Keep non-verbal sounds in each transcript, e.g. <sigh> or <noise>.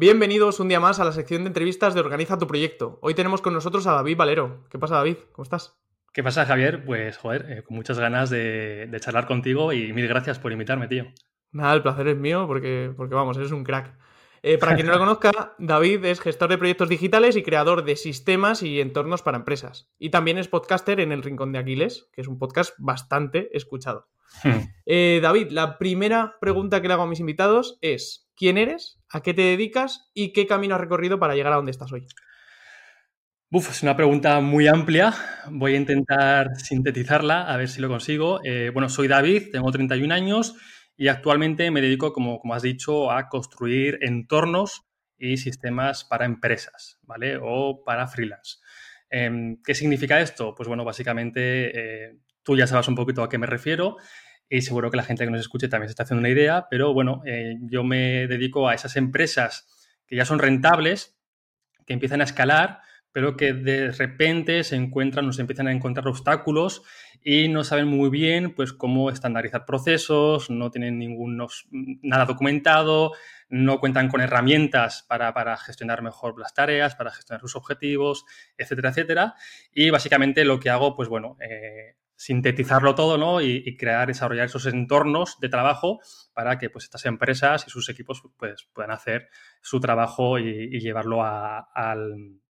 Bienvenidos un día más a la sección de entrevistas de Organiza tu proyecto. Hoy tenemos con nosotros a David Valero. ¿Qué pasa, David? ¿Cómo estás? ¿Qué pasa, Javier? Pues, joder, eh, con muchas ganas de, charlar contigo y mil gracias por invitarme, tío. Nada, el placer es mío porque, porque vamos, eres un crack. Eh, para quien no lo <laughs> conozca, David es gestor de proyectos digitales y creador de sistemas y entornos para empresas. Y también es podcaster en El Rincón de Aquiles, que es un podcast bastante escuchado. Hmm. Eh, David, la primera pregunta que le hago a mis invitados es, ¿quién eres? ¿A qué te dedicas? ¿Y qué camino has recorrido para llegar a donde estás hoy? Uf, es una pregunta muy amplia. Voy a intentar sintetizarla, a ver si lo consigo. Eh, bueno, soy David, tengo 31 años y actualmente me dedico, como, como has dicho, a construir entornos y sistemas para empresas, ¿vale? O para freelance. Em, ¿Qué significa esto? Pues bueno, básicamente eh, tú ya sabes un poquito a qué me refiero y seguro que la gente que nos escuche también se está haciendo una idea, pero bueno, eh, yo me dedico a esas empresas que ya son rentables, que empiezan a escalar, pero que de repente se encuentran, nos empiezan a encontrar obstáculos y no saben muy bien pues cómo estandarizar procesos, no tienen ningún, nada documentado, no cuentan con herramientas para, para, gestionar mejor las tareas, para gestionar sus objetivos, etcétera, etcétera. Y básicamente lo que hago, pues bueno, eh, sintetizarlo todo ¿no? y, crear, desarrollar esos entornos de trabajo para que pues, estas empresas y sus equipos pues, puedan hacer su trabajo y, llevarlo al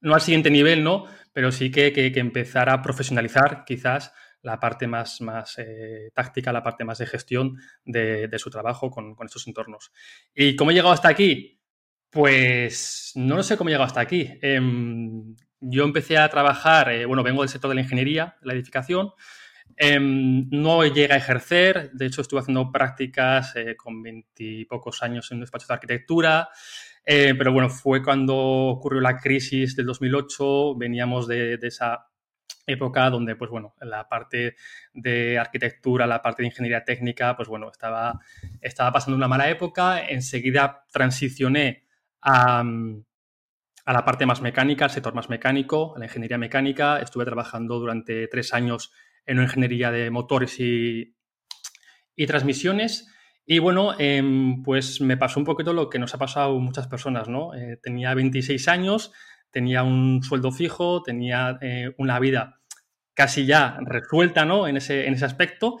no al siguiente nivel, ¿no? Pero sí que, que, empezar a profesionalizar quizás la parte más, más eh, táctica, la parte más de gestión de, su trabajo con, estos entornos. ¿Y cómo he llegado hasta aquí? Pues no sé cómo he llegado hasta aquí. Em, yo empecé a trabajar, eh, bueno, vengo del sector de la ingeniería, la edificación. Em, no llegué a ejercer, de hecho estuve haciendo prácticas eh, con veintipocos años en un despacho de arquitectura. Eh, pero bueno, fue cuando ocurrió la crisis del 2008, veníamos de, esa época donde, pues bueno, la parte de arquitectura, la parte de ingeniería técnica, pues bueno, estaba, estaba pasando una mala época. Enseguida transicioné a, a, la parte más mecánica, al sector más mecánico, a la ingeniería mecánica. Estuve trabajando durante tres años en una ingeniería de motores y, y transmisiones. Y bueno, em, pues me pasó un poquito lo que nos ha pasado muchas personas, ¿no? Eh, tenía 26 años, tenía un sueldo fijo, tenía eh, una vida casi ya resuelta, ¿no? En ese, en ese aspecto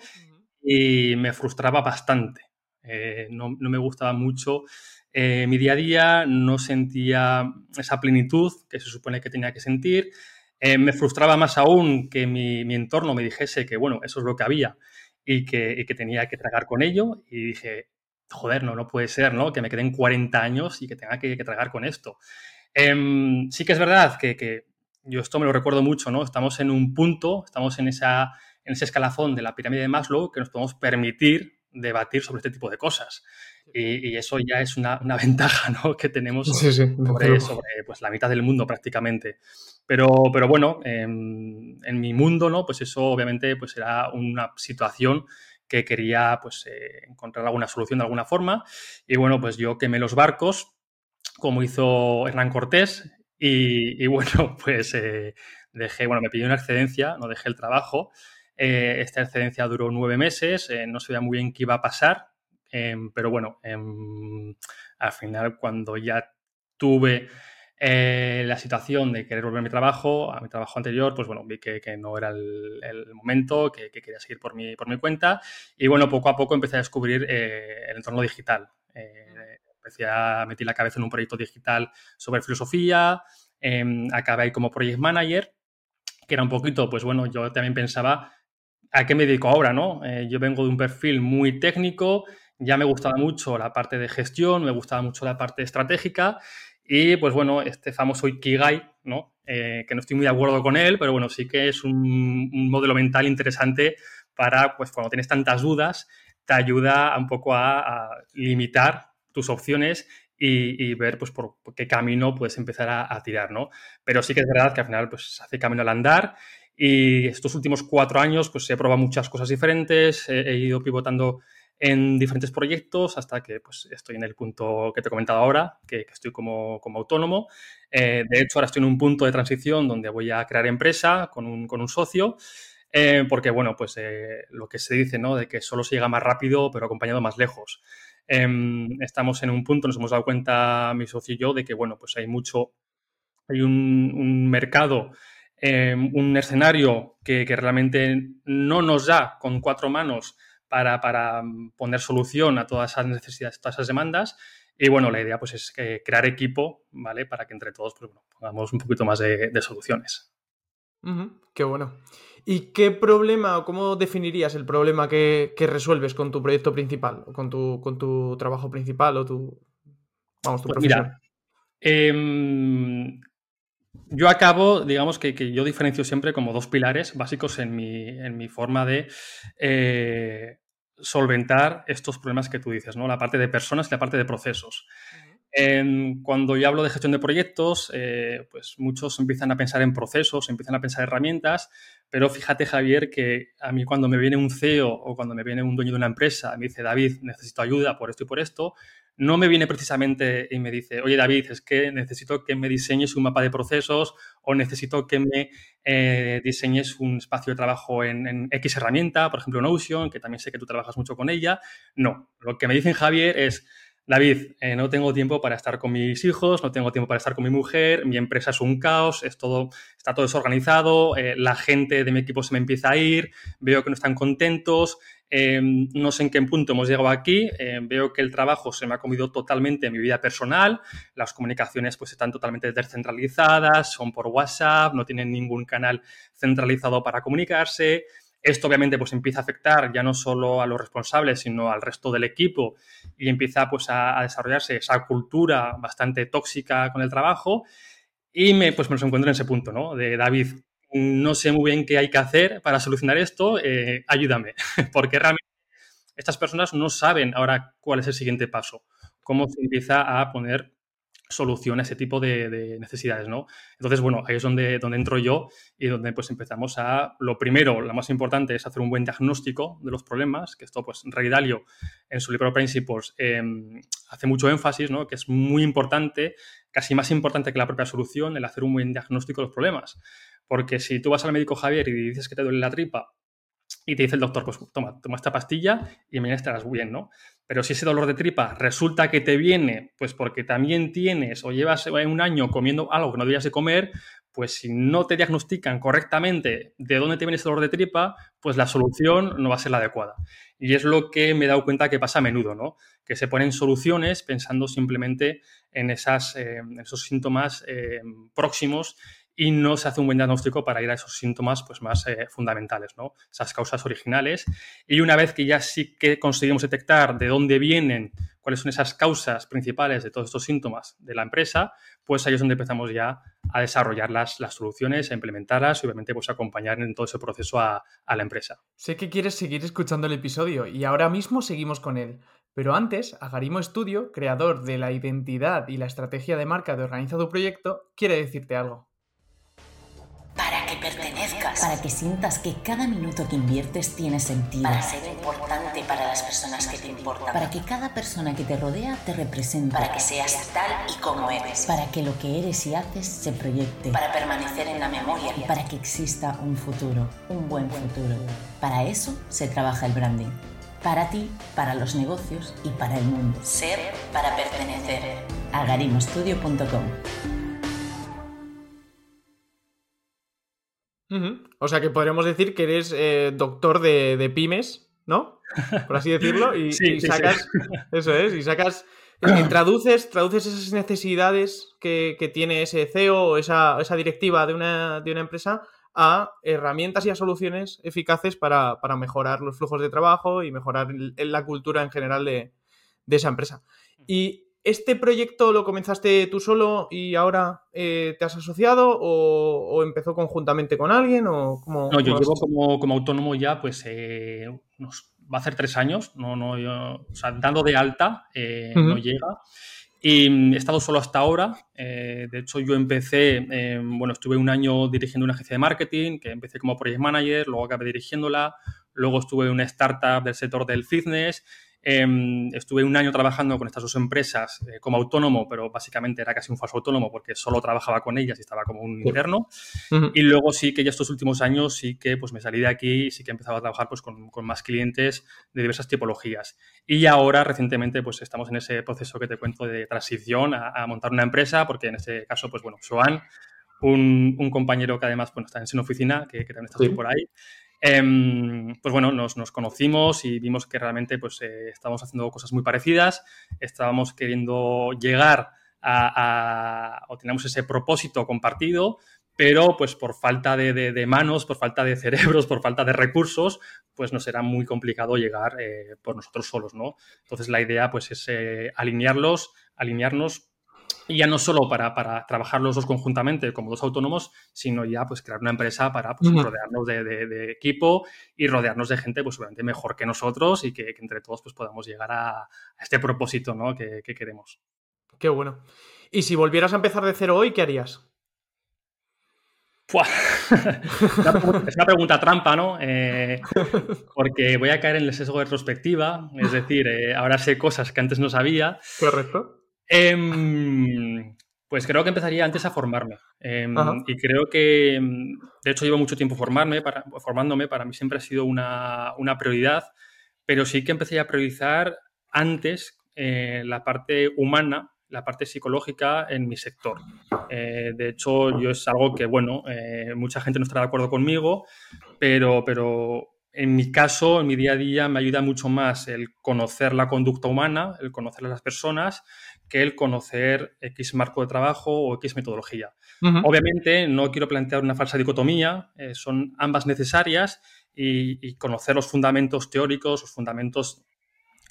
y me frustraba bastante. Eh, no, me gustaba mucho mi día a día, no sentía esa plenitud que se supone que tenía que sentir. me frustraba más aún que mi, entorno me dijese que, bueno, eso es lo que había y que, tenía que tragar con ello. Y dije, joder, no, no puede ser, ¿no? Que me queden 40 años y que tenga que, tragar con esto. Em, sí que es verdad que, yo esto me lo recuerdo mucho, ¿no? Estamos en un punto, estamos en, en ese escalafón de la pirámide de Maslow que nos podemos permitir debatir sobre este tipo de cosas. Y, eso ya es una, <laughs> ventaja ¿no? que tenemos sobre, pues, la mitad del mundo prácticamente. Pero, pero bueno, en, mi mundo, ¿no? Pues eso obviamente pues era una situación que quería pues, eh, encontrar alguna solución de alguna forma. Y bueno, pues yo quemé los barcos, como hizo Hernán Cortés, y, bueno, <laughs> pues eh, dejé, bueno, me pidió una excedencia, no dejé el trabajo. Eh, esta excedencia duró nueve meses, no sabía muy bien qué iba a pasar, em, pero bueno, em, al final cuando ya tuve eh, la situación de querer volver a mi trabajo, a mi trabajo anterior, pues bueno, vi que, no era el, momento, que, quería seguir por mi, por mi cuenta y bueno, poco a poco empecé a descubrir eh, el entorno digital. Eh, empecé a meter la cabeza en un proyecto digital sobre filosofía, em, acabé ahí como project manager, que era un poquito, pues bueno, yo también pensaba a qué me dedico ahora, ¿no? yo vengo de un perfil muy técnico, ya me gustaba mucho la parte de gestión, me gustaba mucho la parte estratégica y pues bueno, este famoso Ikigai, ¿no? Eh, que no estoy muy de acuerdo con él, pero bueno, sí que es un, modelo mental interesante para, pues cuando tienes tantas dudas, te ayuda un poco a, limitar tus opciones y, ver pues por, qué camino puedes empezar a, tirar, ¿no? Pero sí que es verdad que al final pues hace camino al andar y estos últimos cuatro años pues he probado muchas cosas diferentes, he ido pivotando en diferentes proyectos hasta que pues, estoy en el punto que te he comentado ahora, que, estoy como, como autónomo. Eh, de hecho, ahora estoy en un punto de transición donde voy a crear empresa con un, con un socio, eh, porque, bueno, pues eh, lo que se dice, ¿no? De que solo se llega más rápido, pero acompañado más lejos. em, estamos en un punto, nos hemos dado cuenta mi socio y yo, de que, bueno, pues hay mucho, hay un, mercado, em, un escenario que, realmente no nos da con cuatro manos para, para, poner solución a todas esas necesidades, todas esas demandas. Y bueno, la idea pues es crear equipo, ¿vale? Para que entre todos pues, bueno, pongamos un poquito más de, soluciones. qué bueno. ¿Y qué problema o cómo definirías el problema que, resuelves con tu proyecto principal o con tu, con tu trabajo principal o tu, vamos, tu pues profesión? Em, yo acabo, digamos que, yo diferencio siempre como dos pilares básicos en mi, en mi forma de eh, solventar estos problemas que tú dices, ¿no? La parte de personas y la parte de procesos cuando yo hablo de gestión de proyectos, eh, pues muchos empiezan a pensar en procesos, empiezan a pensar en herramientas, pero fíjate, Javier, que a mí cuando me viene un CEO o cuando me viene un dueño de una empresa, me dice, David, necesito ayuda por esto y por esto, no me viene precisamente y me dice, oye, David, es que necesito que me diseñes un mapa de procesos o necesito que me eh, diseñes un espacio de trabajo en, X herramienta, por ejemplo, Notion, que también sé que tú trabajas mucho con ella. No, lo que me dicen, Javier, es David, eh, no tengo tiempo para estar con mis hijos, no tengo tiempo para estar con mi mujer, mi empresa es un caos, es todo, está todo desorganizado, eh, la gente de mi equipo se me empieza a ir, veo que no están contentos, em, no sé en qué punto hemos llegado aquí, em, veo que el trabajo se me ha comido totalmente en mi vida personal, las comunicaciones pues están totalmente descentralizadas, son por WhatsApp, no tienen ningún canal centralizado para comunicarse, esto obviamente pues empieza a afectar ya no solo a los responsables, sino al resto del equipo y empieza pues a, desarrollarse esa cultura bastante tóxica con el trabajo. Y me, pues me los encuentro en ese punto, ¿no? De David, no sé muy bien qué hay que hacer para solucionar esto, eh, ayúdame, <laughs> porque realmente estas personas no saben ahora cuál es el siguiente paso, cómo se empieza a poner solución a ese tipo de, necesidades, ¿no? Entonces, bueno, ahí es donde, donde entro yo y donde pues empezamos a, lo primero, lo más importante es hacer un buen diagnóstico de los problemas, que esto pues Ray Dalio en su libro Principles em, hace mucho énfasis, ¿no? Que es muy importante, casi más importante que la propia solución, el hacer un buen diagnóstico de los problemas. Porque si tú vas al médico Javier y dices que te duele la tripa y te dice el doctor, pues toma, toma esta pastilla y mañana estarás bien, ¿no? Pero si ese dolor de tripa resulta que te viene, pues porque también tienes o llevas un año comiendo algo que no debías de comer, pues si no te diagnostican correctamente de dónde te viene ese dolor de tripa, pues la solución no va a ser la adecuada. Y es lo que me he dado cuenta que pasa a menudo, ¿no? Que se ponen soluciones pensando simplemente en, esas, eh, esos síntomas eh, próximos y no se hace un buen diagnóstico para ir a esos síntomas pues, más eh, fundamentales, ¿no? esas causas originales. Y una vez que ya sí que conseguimos detectar de dónde vienen, cuáles son esas causas principales de todos estos síntomas de la empresa, pues ahí es donde empezamos ya a desarrollar las, las soluciones, a implementarlas y obviamente pues acompañar en todo ese proceso a, a la empresa. Sé que quieres seguir escuchando el episodio y ahora mismo seguimos con él. Pero antes, Agarimo Studio, creador de la identidad y la estrategia de marca de Organiza tu Proyecto, quiere decirte algo pertenezcas. Para que sientas que cada minuto que inviertes tiene sentido. Para ser importante para las personas que te importan. Para que cada persona que te rodea te represente. Para que seas tal y como eres. Para que lo que eres y haces se proyecte. Para permanecer en la memoria. Y para que exista un futuro, un buen futuro. Para eso se trabaja el branding. Para ti, para los negocios y para el mundo. Ser para pertenecer. O sea que podríamos decir que eres eh, doctor de, pymes, ¿no? Por así decirlo. Y, sacas. Eso es, y sacas. Y <clears throat> traduces, traduces esas necesidades que, tiene ese CEO o esa, directiva de una, empresa a herramientas y a soluciones eficaces para, mejorar los flujos de trabajo y mejorar la cultura en general de, de esa empresa. Y ¿Este proyecto lo comenzaste tú solo y ahora eh, te has asociado o, empezó conjuntamente con alguien? O no, yo llevo como, autónomo ya, pues eh, va a hacer tres años, no, no, o sea, dando de alta, eh, no llega. Y mm, he estado solo hasta ahora. de hecho, yo empecé, bueno, estuve un año dirigiendo una agencia de marketing, que empecé como project manager, luego acabé dirigiéndola, luego estuve en una startup del sector del fitness Em, estuve un año trabajando con estas dos empresas eh, como autónomo, pero básicamente era casi un falso autónomo porque solo trabajaba con ellas y estaba como un interno. Y luego sí que ya estos últimos años sí que pues me salí de aquí y sí que he empezado a trabajar pues con, con más clientes de diversas tipologías. Y ahora recientemente pues estamos en ese proceso que te cuento de transición a, montar una empresa porque en este caso pues bueno, Joan, un, un compañero que además bueno, está en su oficina, que, que también está por ahí, Em, pues bueno, nos, conocimos y vimos que realmente pues, eh, estábamos haciendo cosas muy parecidas, estábamos queriendo llegar a, o teníamos ese propósito compartido, pero pues por falta de, manos, por falta de <laughs> cerebros, por falta de recursos, pues nos era muy complicado llegar eh, por nosotros solos, ¿no? Entonces la idea pues es eh, alinearlos, alinearnos ya no solo para, trabajar los dos conjuntamente como dos autónomos, sino ya pues crear una empresa para pues, rodearnos de, equipo y rodearnos de gente pues obviamente mejor que nosotros y que, entre todos pues podamos llegar a, este propósito ¿no? que, queremos. Qué bueno. Y si volvieras a empezar de cero hoy, ¿qué harías? <laughs> es una pregunta trampa, ¿no? Eh, <laughs> porque voy a caer en el sesgo de retrospectiva, es decir, eh, ahora sé cosas que antes no sabía. Correcto. Em, pues creo que empezaría antes a formarme. Em, y creo que, em, de hecho, llevo mucho tiempo formarme, para, formándome. Para mí siempre ha sido una, prioridad, pero sí que empecé a priorizar antes eh, la parte humana, la parte psicológica en mi sector. Eh, de hecho, yo es algo que, bueno, eh, mucha gente no estará de acuerdo conmigo, pero, pero en mi caso, en mi día a día, me ayuda mucho más el conocer la conducta humana, el conocer a las personas, que el conocer X marco de trabajo o X metodología. Obviamente, no quiero plantear una falsa dicotomía, eh, son ambas necesarias y, conocer los fundamentos teóricos, los fundamentos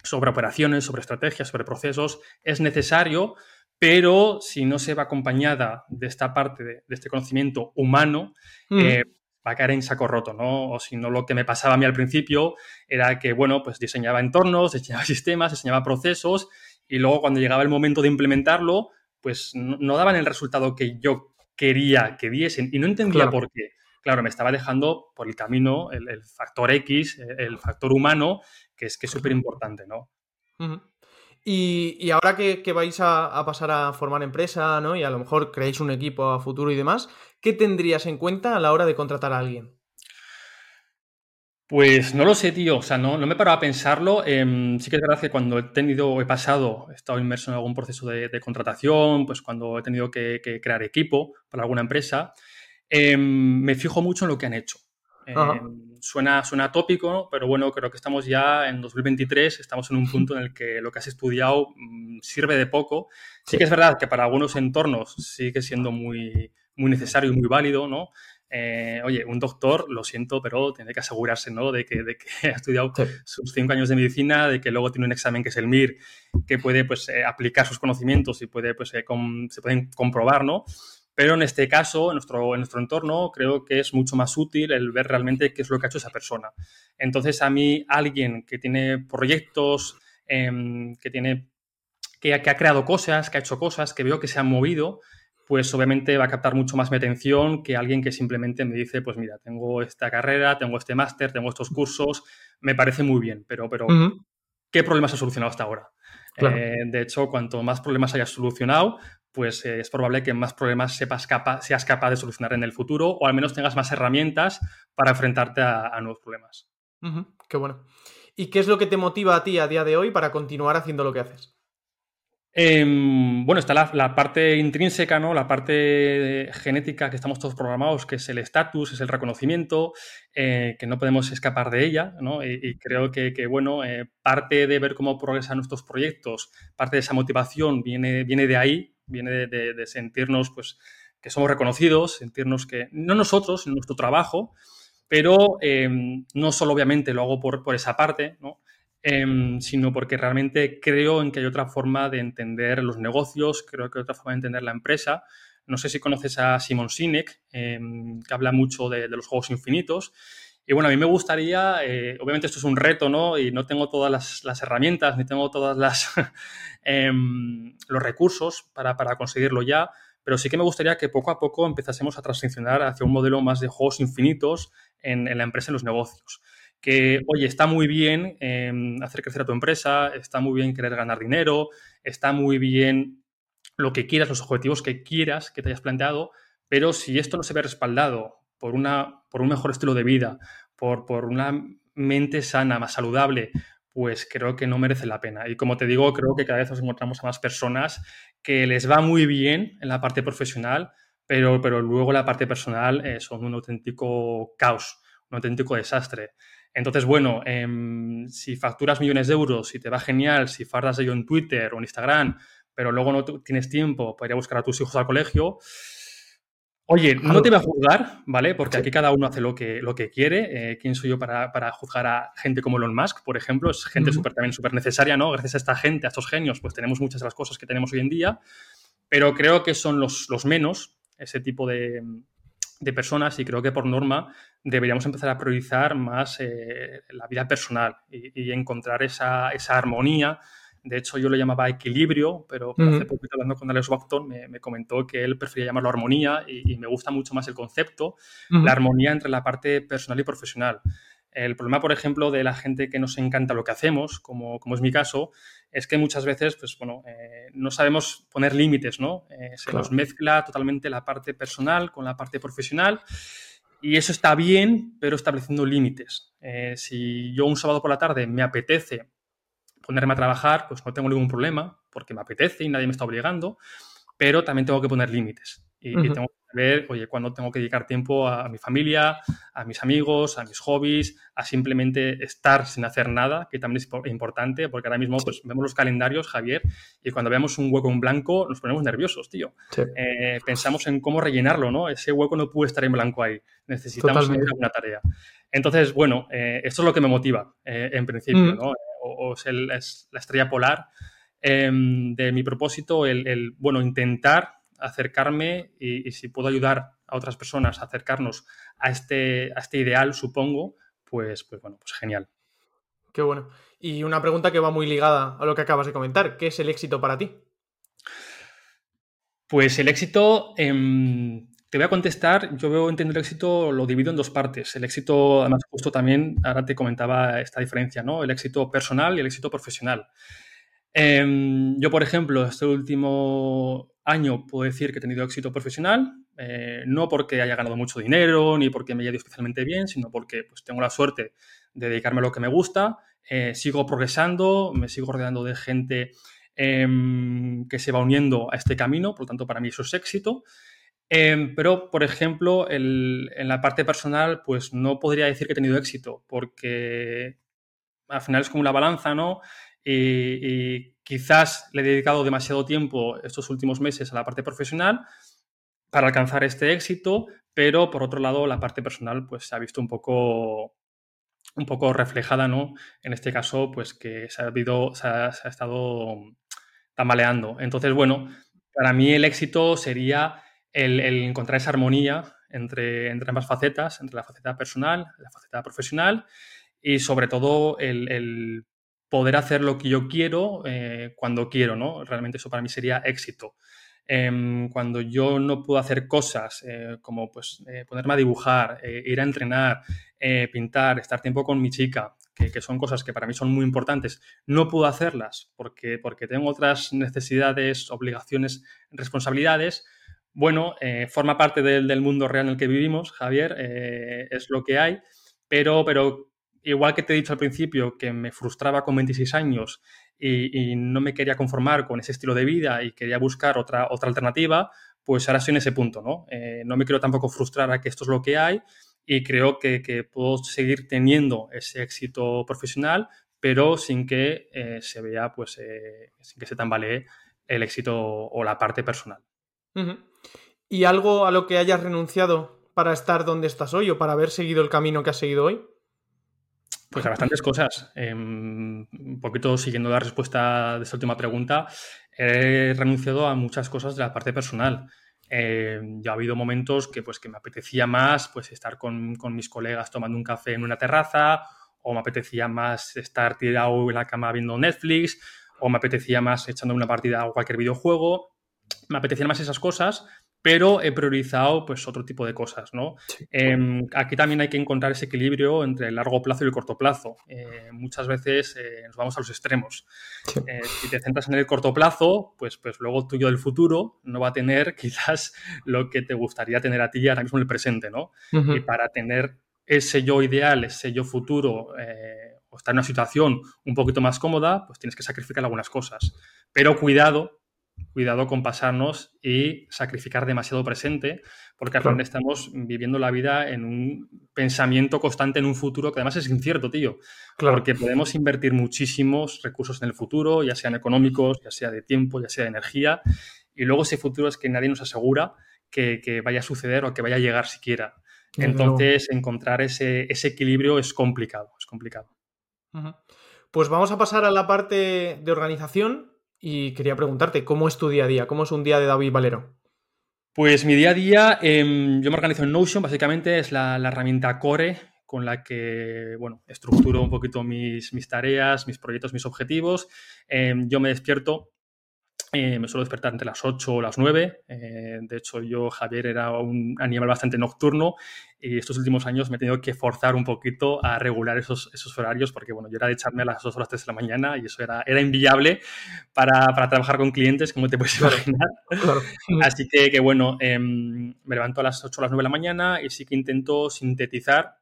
sobre operaciones, sobre estrategias, sobre procesos, es necesario, pero si no se va acompañada de esta parte, de, este conocimiento humano, eh, va a caer en saco roto, ¿no? O si no, lo que me pasaba a mí al principio era que, bueno, pues diseñaba entornos, <laughs> diseñaba sistemas, diseñaba procesos y luego cuando llegaba el momento de implementarlo, pues no, daban el resultado que yo quería que diesen y no entendía por qué. Claro, me estaba dejando por el camino el, factor X, el factor humano, que es que es súper importante, ¿no? y, ahora que, vais a, pasar a formar empresa, ¿no? Y a lo mejor creáis un equipo a futuro y demás, ¿qué tendrías en cuenta a la hora de contratar a alguien? Pues no lo sé, tío. O sea, no, no me he parado a pensarlo. Em, sí que es verdad que cuando he tenido, he pasado, he estado inmerso en algún proceso de, contratación, pues cuando he tenido que, crear equipo para alguna empresa, em, me fijo mucho en lo que han hecho. Em, suena, suena tópico, pero bueno, creo que estamos ya en 2023, estamos en un punto en el que lo que has estudiado mm, sirve de poco. Sí que es verdad que para algunos entornos sigue siendo muy, muy necesario y muy válido, ¿no? Eh, oye, un doctor, lo siento, pero tiene que asegurarse ¿no? de, que, de que <laughs> ha estudiado sus cinco años de medicina, de que luego tiene un examen que es el MIR, que puede pues, eh, aplicar sus conocimientos y puede, pues, eh, se pueden comprobar, ¿no? Pero en este caso, en nuestro, en nuestro entorno, creo que es mucho más útil el ver realmente qué es lo que ha hecho esa persona. Entonces, a mí, alguien que tiene proyectos, em, que, tiene, que, que ha creado cosas, que ha hecho cosas, que veo que se han movido, pues obviamente va a captar mucho más mi atención que alguien que simplemente me dice, pues mira, tengo esta carrera, tengo este máster, tengo estos cursos, me parece muy bien, pero, pero ¿qué problemas has solucionado hasta ahora? Eh, de hecho, cuanto más problemas hayas solucionado, pues eh, es probable que más problemas sepas seas capaz de solucionar en el futuro o al menos tengas más herramientas para enfrentarte a, nuevos problemas. Qué bueno. ¿Y qué es lo que te motiva a ti a día de hoy para continuar haciendo lo que haces? Em, bueno, está la, parte intrínseca, ¿no? La parte genética que estamos todos programados, que es el estatus, es el reconocimiento, eh, que no podemos escapar de ella, ¿no? Y, creo que, bueno, eh, parte de ver cómo progresan nuestros proyectos, parte de esa motivación viene, viene de ahí, viene de, sentirnos, pues, que somos reconocidos, sentirnos que, no nosotros, nuestro trabajo, pero em, no solo obviamente lo hago por, por esa parte, ¿no? Em, sino porque realmente creo en que hay otra forma de entender los negocios, creo que hay otra forma de entender la empresa. No sé si conoces a Simon Sinek, em, que habla mucho de, los juegos infinitos. Y bueno, a mí me gustaría, eh, obviamente esto es un reto, ¿no? Y no tengo todas las, herramientas, ni tengo todos <laughs> em, los recursos para, conseguirlo ya, pero sí que me gustaría que poco a poco empezásemos a transicionar hacia un modelo más de juegos infinitos en, en la empresa, en los negocios que, oye, está muy bien em, hacer crecer a tu empresa, está muy bien querer ganar dinero, está muy bien lo que quieras, los objetivos que quieras, que te hayas planteado, pero si esto no se ve respaldado por, una, por un mejor estilo de vida, por, por una mente sana, más saludable, pues creo que no merece la pena. Y como te digo, creo que cada vez nos encontramos a más personas que les va muy bien en la parte profesional, pero, pero luego la parte personal eh, son un auténtico caos, un auténtico desastre. Entonces, bueno, em, si facturas millones de euros, si te va genial, si fardas de ello en Twitter o en Instagram, pero luego no tienes tiempo para ir a buscar a tus hijos al colegio, Oye, no te voy a juzgar, ¿vale? Porque aquí cada uno hace lo que, lo que quiere. Eh, ¿Quién soy yo para, juzgar a gente como Elon Musk, por ejemplo? Es gente también súper necesaria, ¿no? Gracias a esta gente, a estos genios, pues tenemos muchas de las cosas que tenemos hoy en día. Pero creo que son los, los menos, ese tipo de, personas, y creo que por norma deberíamos empezar a priorizar más eh, la vida personal y, encontrar esa, esa armonía. De hecho, yo lo llamaba equilibrio, pero hace poco hablando con Alex Wacton me, comentó que él prefería llamarlo armonía y, me gusta mucho más el concepto, la armonía entre la parte personal y profesional. El problema, por ejemplo, de la gente que nos encanta lo que hacemos, como, como es mi caso, es que muchas veces, pues bueno, eh, no sabemos poner límites, ¿no? Eh, se nos mezcla totalmente la parte personal con la parte profesional. Y eso está bien, pero estableciendo límites. Eh, si yo un sábado por la tarde me apetece ponerme a trabajar, pues no tengo ningún problema, porque me apetece y nadie me está obligando, pero también tengo que poner límites. Y, tengo saber, oye, cuándo tengo que dedicar tiempo a, mi familia, a mis amigos, a mis hobbies, a simplemente estar sin hacer nada, que también es importante, porque ahora mismo pues, vemos los calendarios, Javier, y cuando vemos un hueco en blanco nos ponemos nerviosos, tío. Eh, pensamos en cómo rellenarlo, ¿no? Ese hueco no puede estar en blanco ahí. Necesitamos una tarea. Entonces, bueno, eh, esto es lo que me motiva, eh, en principio, mm. ¿no? o, es, la estrella polar em, de mi propósito, el, bueno, intentar acercarme y, si puedo ayudar a otras personas a acercarnos a este, a este ideal, supongo, pues, pues bueno, pues genial. Qué bueno. Y una pregunta que va muy ligada a lo que acabas de comentar. ¿Qué es el éxito para ti? Pues el éxito, em, te voy a contestar, yo veo entender el éxito, lo divido en dos partes. El éxito, además, justo también, ahora te comentaba esta diferencia, ¿no? El éxito personal y el éxito profesional. Em, yo, por ejemplo, este último año puedo decir que he tenido éxito profesional, eh, no porque haya ganado mucho dinero ni porque me haya ido especialmente bien, sino porque pues, tengo la suerte de dedicarme a lo que me gusta, eh, sigo progresando, me sigo rodeando de gente em, que se va uniendo a este camino, por lo tanto, para mí eso es éxito. Em, pero, por ejemplo, en la parte personal, pues no podría decir que he tenido éxito, porque al final es como una balanza, ¿no? Y, quizás le he dedicado demasiado tiempo estos últimos meses a la parte profesional para alcanzar este éxito, pero por otro lado, la parte personal, pues se ha visto un poco un poco reflejada, ¿no? En este caso, pues que se ha, habido, se ha estado tambaleando. Entonces, bueno, para mí el éxito sería el, encontrar esa armonía entre, entre, ambas facetas, entre la faceta personal, la faceta profesional y sobre todo el, poder hacer lo que yo quiero eh, cuando quiero, ¿no? Realmente eso para mí sería éxito. Em, cuando yo no puedo hacer cosas eh, como pues eh, ponerme a dibujar, ir a entrenar, pintar, estar tiempo con mi chica, que, que, son cosas que para mí son muy importantes, no puedo hacerlas porque, porque tengo otras necesidades, obligaciones, responsabilidades, bueno, forma parte del, mundo real en el que vivimos, Javier, es lo que hay, pero, pero igual que te he dicho al principio que me frustraba con 26 años y, no me quería conformar con ese estilo de vida y quería buscar otra, otra alternativa, pues ahora estoy en ese punto, ¿no? Eh, no me quiero tampoco frustrar a que esto es lo que hay y creo que, puedo seguir teniendo ese éxito profesional, pero sin que se vea, pues, sin que se tambalee el éxito o la parte personal. ¿Y algo a lo que hayas renunciado para estar donde estás hoy o para haber seguido el camino que has seguido hoy? Pues a bastantes cosas. Em, un poquito siguiendo la respuesta de esta última pregunta, he renunciado a muchas cosas de la parte personal. Em, ya ha habido momentos que, pues, que me apetecía más pues, estar con, con, mis colegas tomando un café en una terraza, o me apetecía más estar tirado en la cama viendo Netflix, o me apetecía más echando una partida a cualquier videojuego me apetecían más esas cosas, pero he priorizado pues otro tipo de cosas, ¿no? Em, aquí también hay que encontrar ese equilibrio entre el largo plazo y el corto plazo. Eh, muchas veces eh, nos vamos a los extremos. Eh, si te centras en el corto plazo, pues, pues luego tuyo del futuro no va a tener <laughs> quizás lo que te gustaría tener a ti ahora mismo en el presente, ¿no? Y para tener ese yo ideal, ese yo futuro, o estar en una situación un poquito más cómoda, pues tienes que sacrificar algunas cosas. Pero cuidado cuidado con pasarnos y sacrificar demasiado presente, porque al final estamos viviendo la vida en un pensamiento constante en un futuro que además es incierto, tío. Claro. Porque podemos invertir muchísimos recursos en el futuro, ya sean económicos, ya sea de tiempo, ya sea de energía, y luego ese futuro es que nadie nos asegura que, vaya a suceder o que vaya a llegar siquiera. Entonces, encontrar ese, equilibrio es complicado, es complicado. Pues vamos a pasar a la parte de organización y quería preguntarte, ¿cómo es tu día a día? ¿Cómo es un día de David Valero? Pues mi día a día, em, yo me organizo en Notion, básicamente es la, herramienta core con la que, bueno, estructuro un poquito mis, mis tareas, mis proyectos, mis objetivos. Em, yo me despierto eh, me suelo despertar entre las 8 o las 9. Eh, de hecho, yo, Javier, era un animal bastante nocturno y estos últimos años me he tenido que forzar un poquito a regular esos, esos horarios porque, bueno, yo era de echarme a las 2 o las 3 de la mañana y eso era, era inviable para, para trabajar con clientes, como te puedes imaginar. <laughs> Así que, que bueno, em, me levanto a las 8 o las 9 de la mañana y sí que intento sintetizar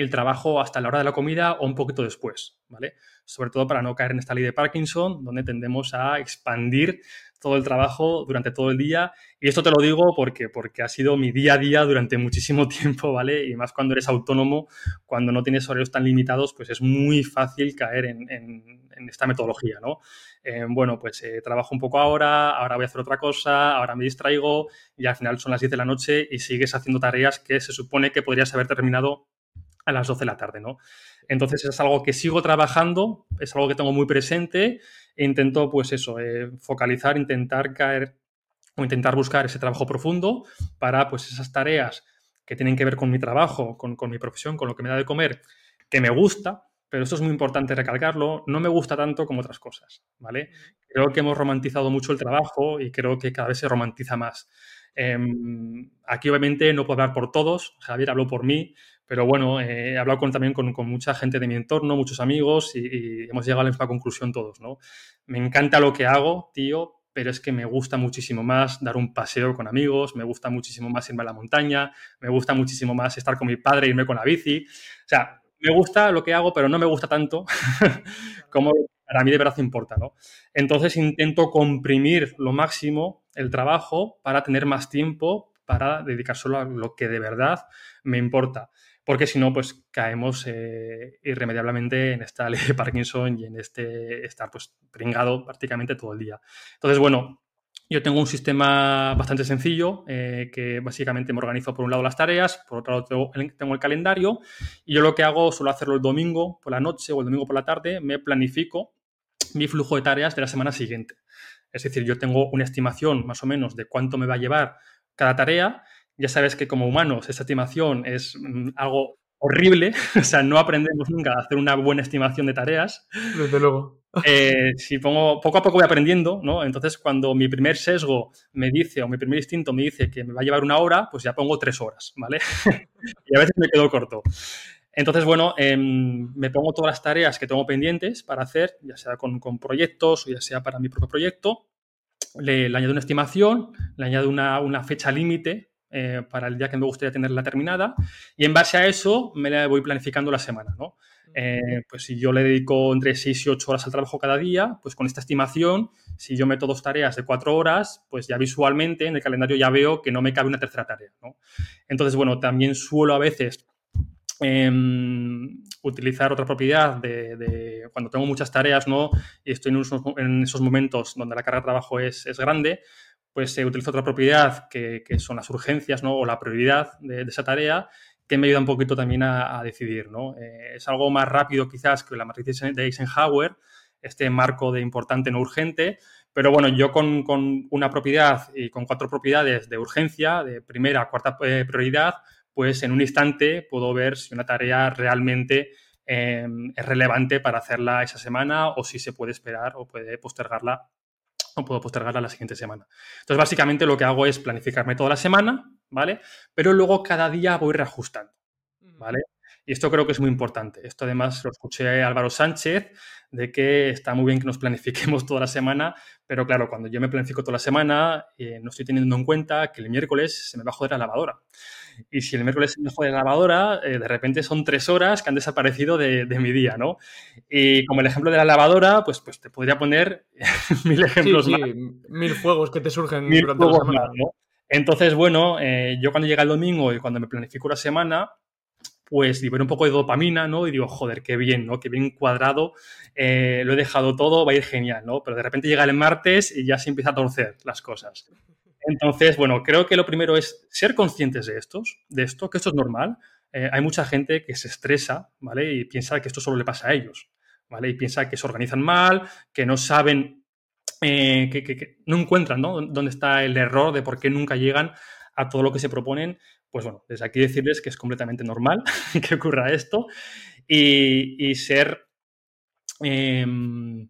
el trabajo hasta la hora de la comida o un poquito después, ¿vale? Sobre todo para no caer en esta ley de Parkinson, donde tendemos a expandir todo el trabajo durante todo el día. Y esto te lo digo porque, porque ha sido mi día a día durante muchísimo <laughs> tiempo, ¿vale? Y más cuando eres autónomo, cuando no tienes horarios tan limitados, pues es muy fácil caer en, esta metodología, ¿no? Eh, bueno, pues eh, trabajo un poco ahora, ahora voy a hacer otra cosa, ahora me distraigo y al final son las 10 de la noche y sigues haciendo tareas que se supone que podrías haber terminado a las 12 de la tarde, ¿no? Entonces es algo que sigo trabajando, es algo que tengo muy presente e intento, pues eso, eh, focalizar, intentar caer o intentar buscar ese trabajo profundo para, pues, esas tareas que tienen que ver con mi trabajo, con, mi profesión, con lo que me da de comer, que me gusta, pero esto es muy importante recalcarlo, no me gusta tanto como otras cosas, ¿vale? Creo que hemos romantizado mucho el trabajo y creo que cada vez se romantiza más. Em, aquí obviamente no puedo hablar por todos, Javier habló por mí, pero bueno, eh, he hablado con, también con, mucha gente de mi entorno, muchos amigos, y, hemos llegado a la misma conclusión todos, ¿no? Me encanta lo que hago, tío, pero es que me gusta muchísimo más dar un paseo con amigos, me gusta muchísimo más irme a la montaña, me gusta muchísimo más estar con mi padre, irme con la bici. O sea, me gusta lo que hago, pero no me gusta tanto <laughs> como para mí de verdad importa, ¿no? Entonces intento comprimir lo máximo el trabajo para tener más tiempo para dedicar solo a lo que de verdad me importa porque si no, pues caemos eh, irremediablemente en esta <laughs> ley de Parkinson y en este estar pues pringado prácticamente todo el día. Entonces, bueno, yo tengo un sistema bastante sencillo eh, que básicamente me organizo por un lado las tareas, por otro lado tengo el, calendario y yo lo que hago suelo hacerlo el domingo por la noche o el domingo por la tarde, me planifico mi flujo de tareas de la semana siguiente. Es decir, yo tengo una estimación más o menos de cuánto me va a llevar cada tarea ya sabes que como humanos esa estimación es mm, algo horrible, <laughs> o sea, no aprendemos nunca a hacer una buena estimación de tareas. Desde luego. Eh, si pongo, poco a poco voy aprendiendo, ¿no? Entonces, cuando mi primer sesgo me dice, o mi primer instinto me dice que me va a llevar una hora, pues ya pongo tres horas, ¿vale? <laughs> y a veces me quedo corto. Entonces, bueno, em, me pongo todas las tareas que tengo pendientes para hacer, ya sea con, con proyectos o ya sea para mi propio proyecto. Le, añado una estimación, le añado una, una fecha límite eh, para el día que me gustaría tenerla terminada y en base a eso me la voy planificando la semana, ¿no? Eh, pues si yo le dedico entre 6 y 8 horas al trabajo cada día, pues con esta estimación, si yo meto dos tareas de 4 horas, pues ya visualmente en el calendario ya veo que no me cabe una tercera tarea, ¿no? Entonces, bueno, también suelo a veces em, utilizar otra propiedad de, cuando tengo muchas tareas, ¿no? Y estoy en, esos momentos donde la carga de trabajo es, es grande, pues se utiliza otra propiedad que, son las urgencias ¿no? o la prioridad de, esa tarea que me ayuda un poquito también a, decidir. ¿no? Eh, es algo más rápido quizás que la matriz de Eisenhower, este marco de importante no urgente, pero bueno, yo con, una propiedad y con cuatro propiedades de urgencia, de primera cuarta eh, prioridad, pues en un instante puedo ver si una tarea realmente em, es relevante para hacerla esa semana o si se puede esperar o puede postergarla no puedo postergarla la siguiente semana. Entonces, básicamente lo que hago es planificarme toda la semana, ¿vale? Pero luego cada día voy reajustando, ¿vale? Y esto creo que es muy importante. Esto además lo escuché a Álvaro Sánchez, de que está muy bien que nos planifiquemos <laughs> toda la semana, pero claro, cuando yo me planifico toda la semana, eh, no estoy teniendo en cuenta que el miércoles se me va a joder la lavadora. Y si el miércoles se me jode la lavadora, eh, de repente son tres horas que han desaparecido de, mi día, ¿no? Y como el ejemplo de la lavadora, pues, pues te podría poner <laughs> mil ejemplos más. Mil juegos que te surgen durante la semana. ¿no? Entonces, bueno, eh, yo cuando llega el domingo y cuando me planifico la semana, pues libero un poco de dopamina, ¿no? Y digo, joder, qué bien, ¿no? Qué bien cuadrado, eh, lo he dejado todo, va a ir genial, ¿no? Pero de repente llega el martes y ya se empieza a torcer las cosas. Entonces, bueno, creo que lo primero es ser conscientes de estos, de esto, que esto es normal. Eh, hay mucha gente que se estresa, ¿vale? Y piensa que esto solo le pasa a ellos, ¿vale? Y piensa que se organizan mal, que no saben, eh, que, que, no encuentran, ¿no? Dónde está el error de por qué nunca llegan a todo lo que se proponen pues bueno, desde aquí decirles que es completamente normal <laughs> que ocurra esto y, ser, em,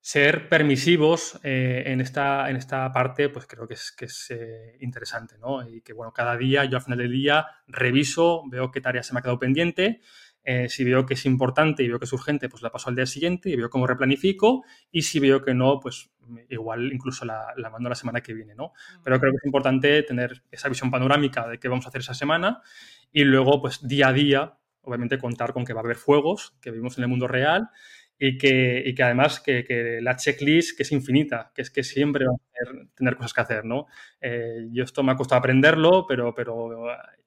ser permisivos eh, en, esta, en esta parte, pues creo que es, que es eh, interesante, ¿no? Y que bueno, cada día yo al final del día reviso, veo qué tarea se me ha quedado pendiente eh, si veo que es importante y veo que es urgente, pues la paso al día siguiente y veo cómo replanifico. Y si veo que no, pues igual incluso la, la mando la semana que viene, ¿no? Pero creo que es importante tener esa visión panorámica de qué vamos a hacer esa semana y luego, pues día a día, obviamente contar con que va a haber fuegos, que vivimos en el mundo real y que, y que además que, que, la checklist que es infinita, que es que siempre va a tener, tener cosas que hacer, ¿no? Eh, yo esto me ha costado aprenderlo, pero, pero <laughs>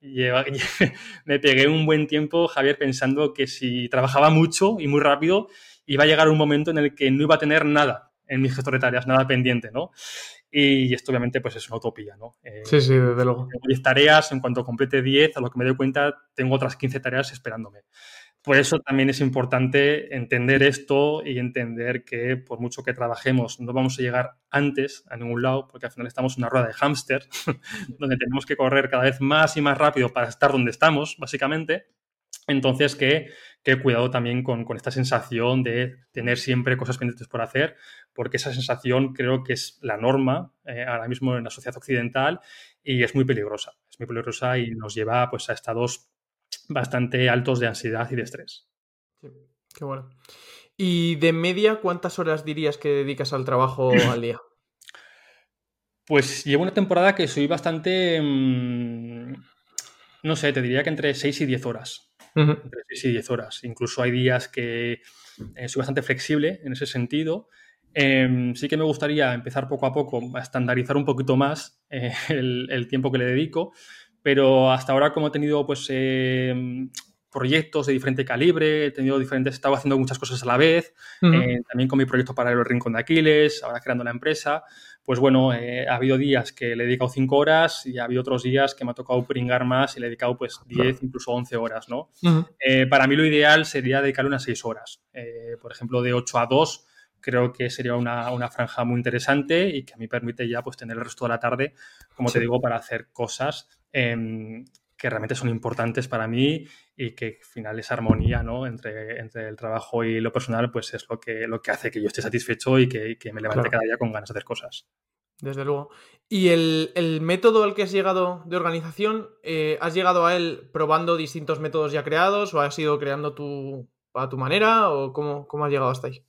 me pegué un buen tiempo, Javier, pensando que si trabajaba mucho y muy rápido, iba a llegar un momento en el que no iba a tener nada en mi gestor de tareas, nada pendiente, ¿no? Y esto obviamente pues es una utopía, ¿no? Eh, sí, sí, desde luego. Tengo 10 tareas, en cuanto complete 10, a lo que me doy cuenta, tengo otras 15 tareas esperándome. Por eso también es importante entender esto y entender que por mucho que trabajemos no vamos a llegar antes a ningún lado, porque al final estamos en una rueda de hámster, <laughs> donde tenemos que correr cada vez más y más rápido para estar donde estamos, básicamente. Entonces, que, que cuidado también con, con, esta sensación de tener siempre cosas pendientes por hacer, porque esa sensación creo que es la norma eh, ahora mismo en la sociedad occidental y es muy peligrosa. Es muy peligrosa y nos lleva pues, a estados bastante altos de ansiedad y de estrés. Sí, qué bueno. ¿Y de media cuántas horas dirías que dedicas al trabajo <clears throat> al día? Pues llevo una temporada que soy bastante... Mmm, no sé, te diría que entre 6 y 10 horas. Uh -huh. Entre 6 y 10 horas. Incluso hay días que eh, soy bastante flexible en ese sentido. Eh, sí que me gustaría empezar poco a poco a estandarizar un poquito más eh, <laughs> el, el, tiempo que le dedico, pero hasta ahora como he tenido pues eh, proyectos de diferente calibre, he tenido diferentes, he estado haciendo muchas cosas a la vez, uh -huh. eh, también con mi proyecto para el Rincón de Aquiles, ahora creando la empresa, pues bueno, eh, ha habido días que le he dedicado 5 horas y ha habido otros días que me ha tocado pringar más y le he dedicado pues 10, incluso 11 horas, ¿no? Uh -huh. para mí lo ideal sería dedicarle unas 6 horas, por ejemplo, de 8 a 2 creo que sería una, una, franja muy interesante y que a mí permite ya pues tener el resto de la tarde, como sí. te digo, para hacer cosas eh, que realmente son importantes para mí y que al final esa armonía ¿no? entre, entre el trabajo y lo personal pues es lo que, lo que hace que yo esté satisfecho y que, que me levante claro. cada día con ganas de hacer cosas. Desde luego. ¿Y el, el, método al que has llegado de organización, eh, has llegado a él probando distintos métodos ya creados o has ido creando tu, a tu manera o cómo, cómo has llegado hasta ahí?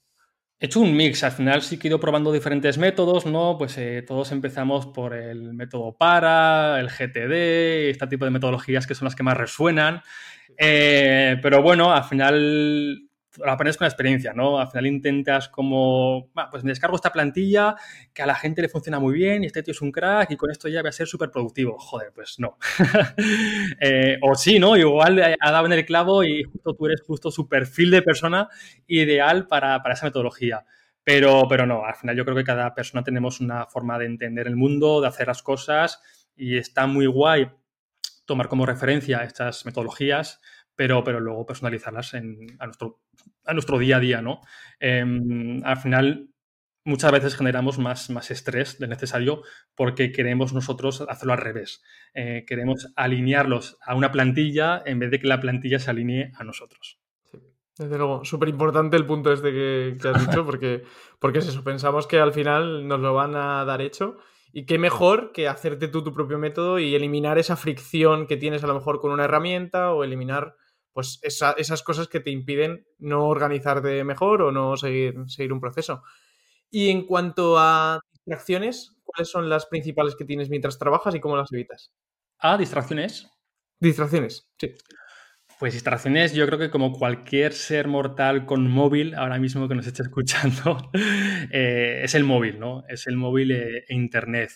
He hecho un mix, al final sí que he ido probando diferentes métodos, ¿no? Pues eh, todos empezamos por el método PARA, el GTD, este tipo de metodologías que son las que más resuenan. Eh, pero bueno, al final lo aprendes con experiencia, ¿no? Al final intentas como, bueno, pues me descargo esta plantilla que a la gente le funciona muy bien y este tío es un crack y con esto ya voy a ser súper productivo. Joder, pues no. <laughs> eh, o sí, ¿no? Igual ha dado en el clavo y justo tú eres justo su perfil de persona ideal para, para esa metodología. Pero, pero no, al final yo creo que cada persona tenemos una forma de entender el mundo, de hacer las cosas y está muy guay tomar como referencia estas metodologías pero, pero luego personalizarlas en, a, nuestro, a nuestro día a día, ¿no? Eh, al final, muchas veces generamos más, más estrés del necesario porque queremos nosotros hacerlo al revés. Eh, queremos alinearlos a una plantilla en vez de que la plantilla se alinee a nosotros. Sí. Desde luego, súper importante el punto este que, has <laughs> dicho, porque, porque es eso, pensamos que al final nos lo van a dar hecho. Y qué mejor que hacerte tú tu propio método y eliminar esa fricción que tienes a lo mejor con una herramienta o eliminar pues esas cosas que te impiden no organizarte mejor o no seguir, seguir un proceso. Y en cuanto a distracciones, ¿cuáles son las principales que tienes mientras trabajas y cómo las evitas? ¿A distracciones? Distracciones, sí. Pues distracciones, yo creo que como cualquier ser mortal con móvil, ahora mismo que nos esté escuchando, <laughs> eh, es el móvil, ¿no? Es el móvil e, e Internet.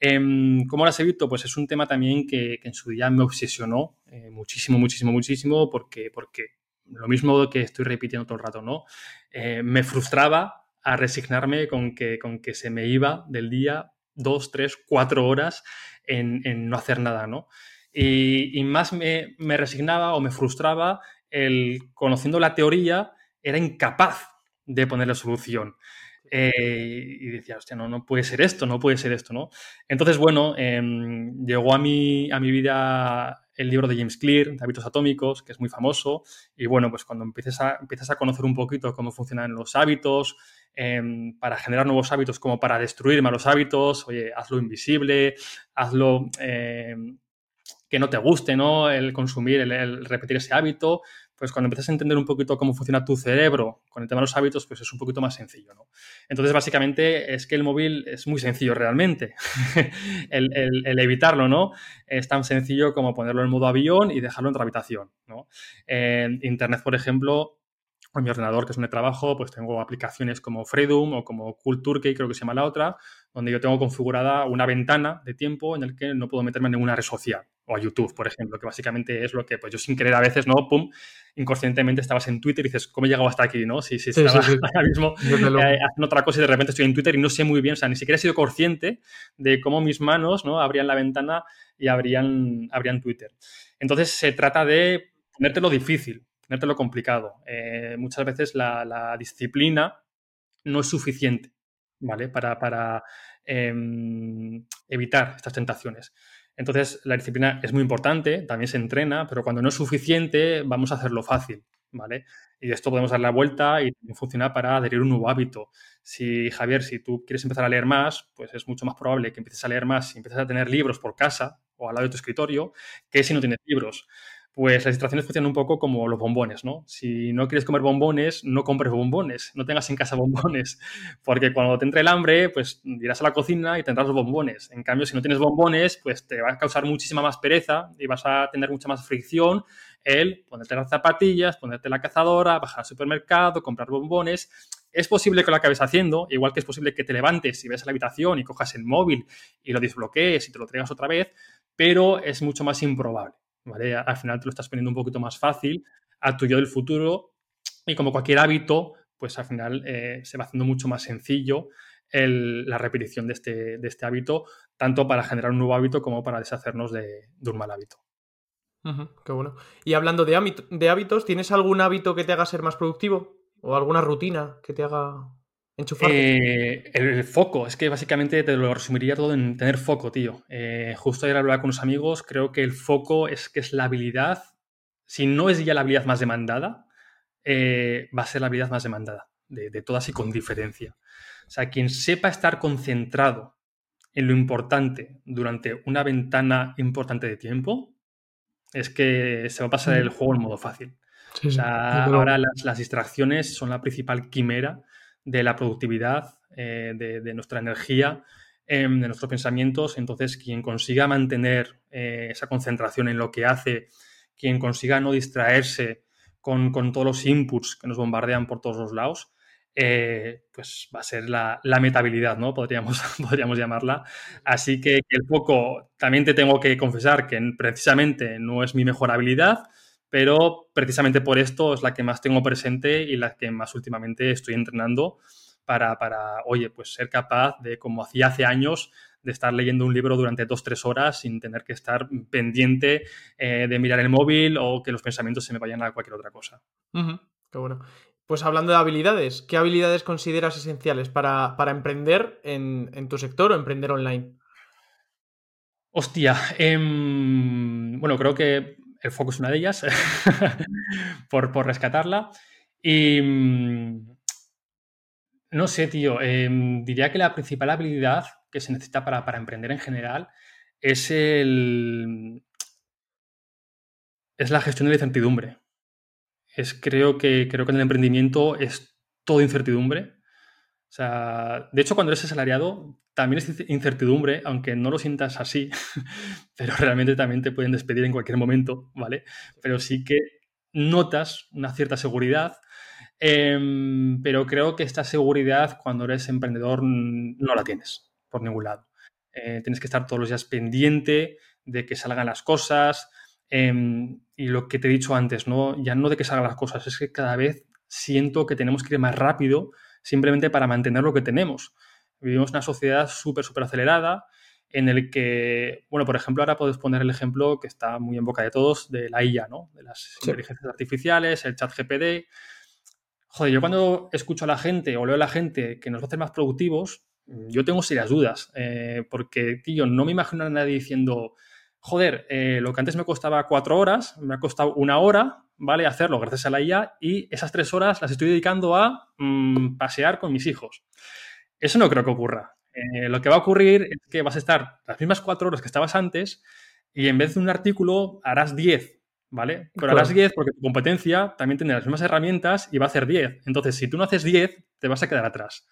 Em, ¿Cómo las evito? Pues es un tema también que, en su día me obsesionó eh, muchísimo, muchísimo, muchísimo, porque, porque lo mismo que estoy repitiendo todo el rato, ¿no? Eh, me frustraba a resignarme con que, con que se me iba del día dos, tres, cuatro horas en, en no hacer nada, ¿no? Y, más me, resignaba o me frustraba el, conociendo la teoría, era incapaz de ponerle solución. Eh, y decía, hostia, no, no puede ser esto, no puede ser esto, ¿no? Entonces, bueno, em, llegó a mi, a mi vida el libro de James Clear, de hábitos atómicos, que es muy famoso, y bueno, pues cuando empieces a, empiezas a conocer un poquito cómo funcionan los hábitos, em, para generar nuevos hábitos como para destruir malos hábitos, oye, hazlo invisible, hazlo em, que no te guste, ¿no? El consumir, el, repetir ese hábito, pues cuando empiezas a entender un poquito cómo funciona tu cerebro con el tema de los hábitos, pues es un poquito más sencillo, ¿no? Entonces, básicamente es que el móvil es muy sencillo realmente. <laughs> el, evitarlo, ¿no? Es tan sencillo como ponerlo en modo avión y dejarlo en otra habitación, ¿no? Internet, por ejemplo, en mi ordenador, que es donde trabajo, pues tengo aplicaciones como Freedom o como Culturkey, creo que se llama la otra, donde yo tengo configurada una ventana de tiempo en el que no puedo meterme en ninguna red social. O a YouTube, por ejemplo, que básicamente es lo que, pues yo sin querer a veces, ¿no? Pum, inconscientemente estabas en Twitter y dices, ¿cómo he llegado hasta aquí, no? Si, si estaba <laughs> ahora mismo eh, haciendo otra cosa y de repente estoy en Twitter y no sé muy bien, o sea, ni siquiera he sido consciente de cómo mis manos, ¿no? Abrían la ventana y abrían, abrían Twitter. Entonces se trata de ponértelo difícil, lo complicado. Eh, muchas veces la, disciplina no es suficiente, ¿vale? Para, em, evitar estas tentaciones. Entonces, la disciplina es muy importante, también se entrena, pero cuando no es suficiente, vamos a hacerlo fácil, ¿vale? Y esto podemos dar la vuelta y funciona para adherir un nuevo hábito. Si, Javier, si tú quieres empezar a leer más, pues es mucho más probable que empieces a leer más si empiezas a tener libros por casa o al lado de tu escritorio, que si no tienes libros pues las distracciones funcionan un poco como los bombones, ¿no? Si no quieres comer bombones, no compres bombones, no tengas en casa bombones, <laughs> porque cuando te entre el hambre, pues irás a la cocina y tendrás los bombones. En cambio, si no tienes bombones, pues te va a causar muchísima más pereza y vas a tener mucha más fricción el ponerte las zapatillas, ponerte la cazadora, bajar al supermercado, comprar bombones. Es posible que lo acabes haciendo, igual que es posible que te levantes y ves a la habitación y cojas el móvil y lo desbloquees y te lo traigas otra vez, pero es mucho más improbable. Al final te lo estás poniendo un poquito más fácil a tu yo del futuro y como cualquier hábito, pues al final eh, se va haciendo mucho más sencillo la repetición de este, de este, hábito, tanto para generar un nuevo hábito como para deshacernos de, un mal hábito. qué bueno. Y hablando de hábitos, ¿tienes algún hábito que te haga ser más productivo? ¿O alguna rutina que te haga eh, el, foco, es que básicamente te lo resumiría todo en tener foco, tío. Eh, justo ayer hablaba con unos amigos, creo que el foco es que es la habilidad, si no es ya la habilidad más demandada, eh, va a ser la habilidad más demandada, de, de, todas y con diferencia. O sea, quien sepa estar concentrado en lo importante durante una ventana importante de tiempo, es que se va a pasar el juego en modo fácil. o sea, ahora las, las distracciones son la principal quimera de la productividad, eh, de, nuestra energía, em, de nuestros pensamientos. Entonces, quien consiga mantener eh, esa concentración en lo que hace, quien consiga no distraerse con, todos los inputs que nos bombardean por todos los lados, eh, pues va a ser la, la metabilidad, ¿no? Podríamos, <laughs> podríamos llamarla. Así que, que, el foco, también te tengo que confesar que precisamente no es mi mejor habilidad, pero precisamente por esto es la que más tengo presente y la que más últimamente estoy entrenando para, oye, pues ser capaz de, como hacía hace años, de estar leyendo un libro durante dos, tres horas sin tener que estar pendiente eh, de mirar el móvil o que los pensamientos se me vayan a cualquier otra cosa. Qué bueno. Pues hablando de habilidades, ¿qué habilidades consideras esenciales para, emprender en, en, tu sector o emprender online? Hostia, em, bueno, creo que el foco es una de ellas, <laughs> por, rescatarla. Y mm, no sé, tío, em, diría que la principal habilidad que se necesita para, para emprender en general es el, es la gestión de la incertidumbre. Es, creo, que, creo que en el emprendimiento es todo incertidumbre. De hecho, cuando eres asalariado, también es incertidumbre, aunque no lo sientas así, <laughs> pero realmente también te pueden despedir en cualquier momento, ¿vale? Pero sí que notas una cierta seguridad, em, pero creo que esta seguridad cuando eres emprendedor no la tienes por ningún lado. Eh, tienes que estar todos los días pendiente de que salgan las cosas, Em, y lo que te he dicho antes, ¿no? ya no de que salgan las cosas, es que cada vez siento que tenemos que ir más rápido simplemente para mantener lo que tenemos. Vivimos en una sociedad súper, súper acelerada en el que, bueno, por ejemplo, ahora puedes poner el ejemplo que está muy en boca de todos de la IA, ¿no? De las inteligencias artificiales, el chat GPD. Joder, yo cuando escucho a la gente o leo a la gente que nos va a hacer más productivos, yo tengo serias dudas, eh, porque, tío, no me imagino a nadie diciendo, joder, eh, lo que antes me costaba cuatro horas, me ha costado una hora, ¿vale? Hacerlo gracias a la IA y esas tres horas las estoy dedicando a mm, pasear con mis hijos. Eso no creo que ocurra. Eh, lo que va a ocurrir es que vas a estar las mismas cuatro horas que estabas antes y en vez de un artículo harás diez, ¿vale? Pero harás diez porque tu competencia también tiene las mismas herramientas y va a hacer diez. Entonces, si tú no haces diez, te vas a quedar atrás.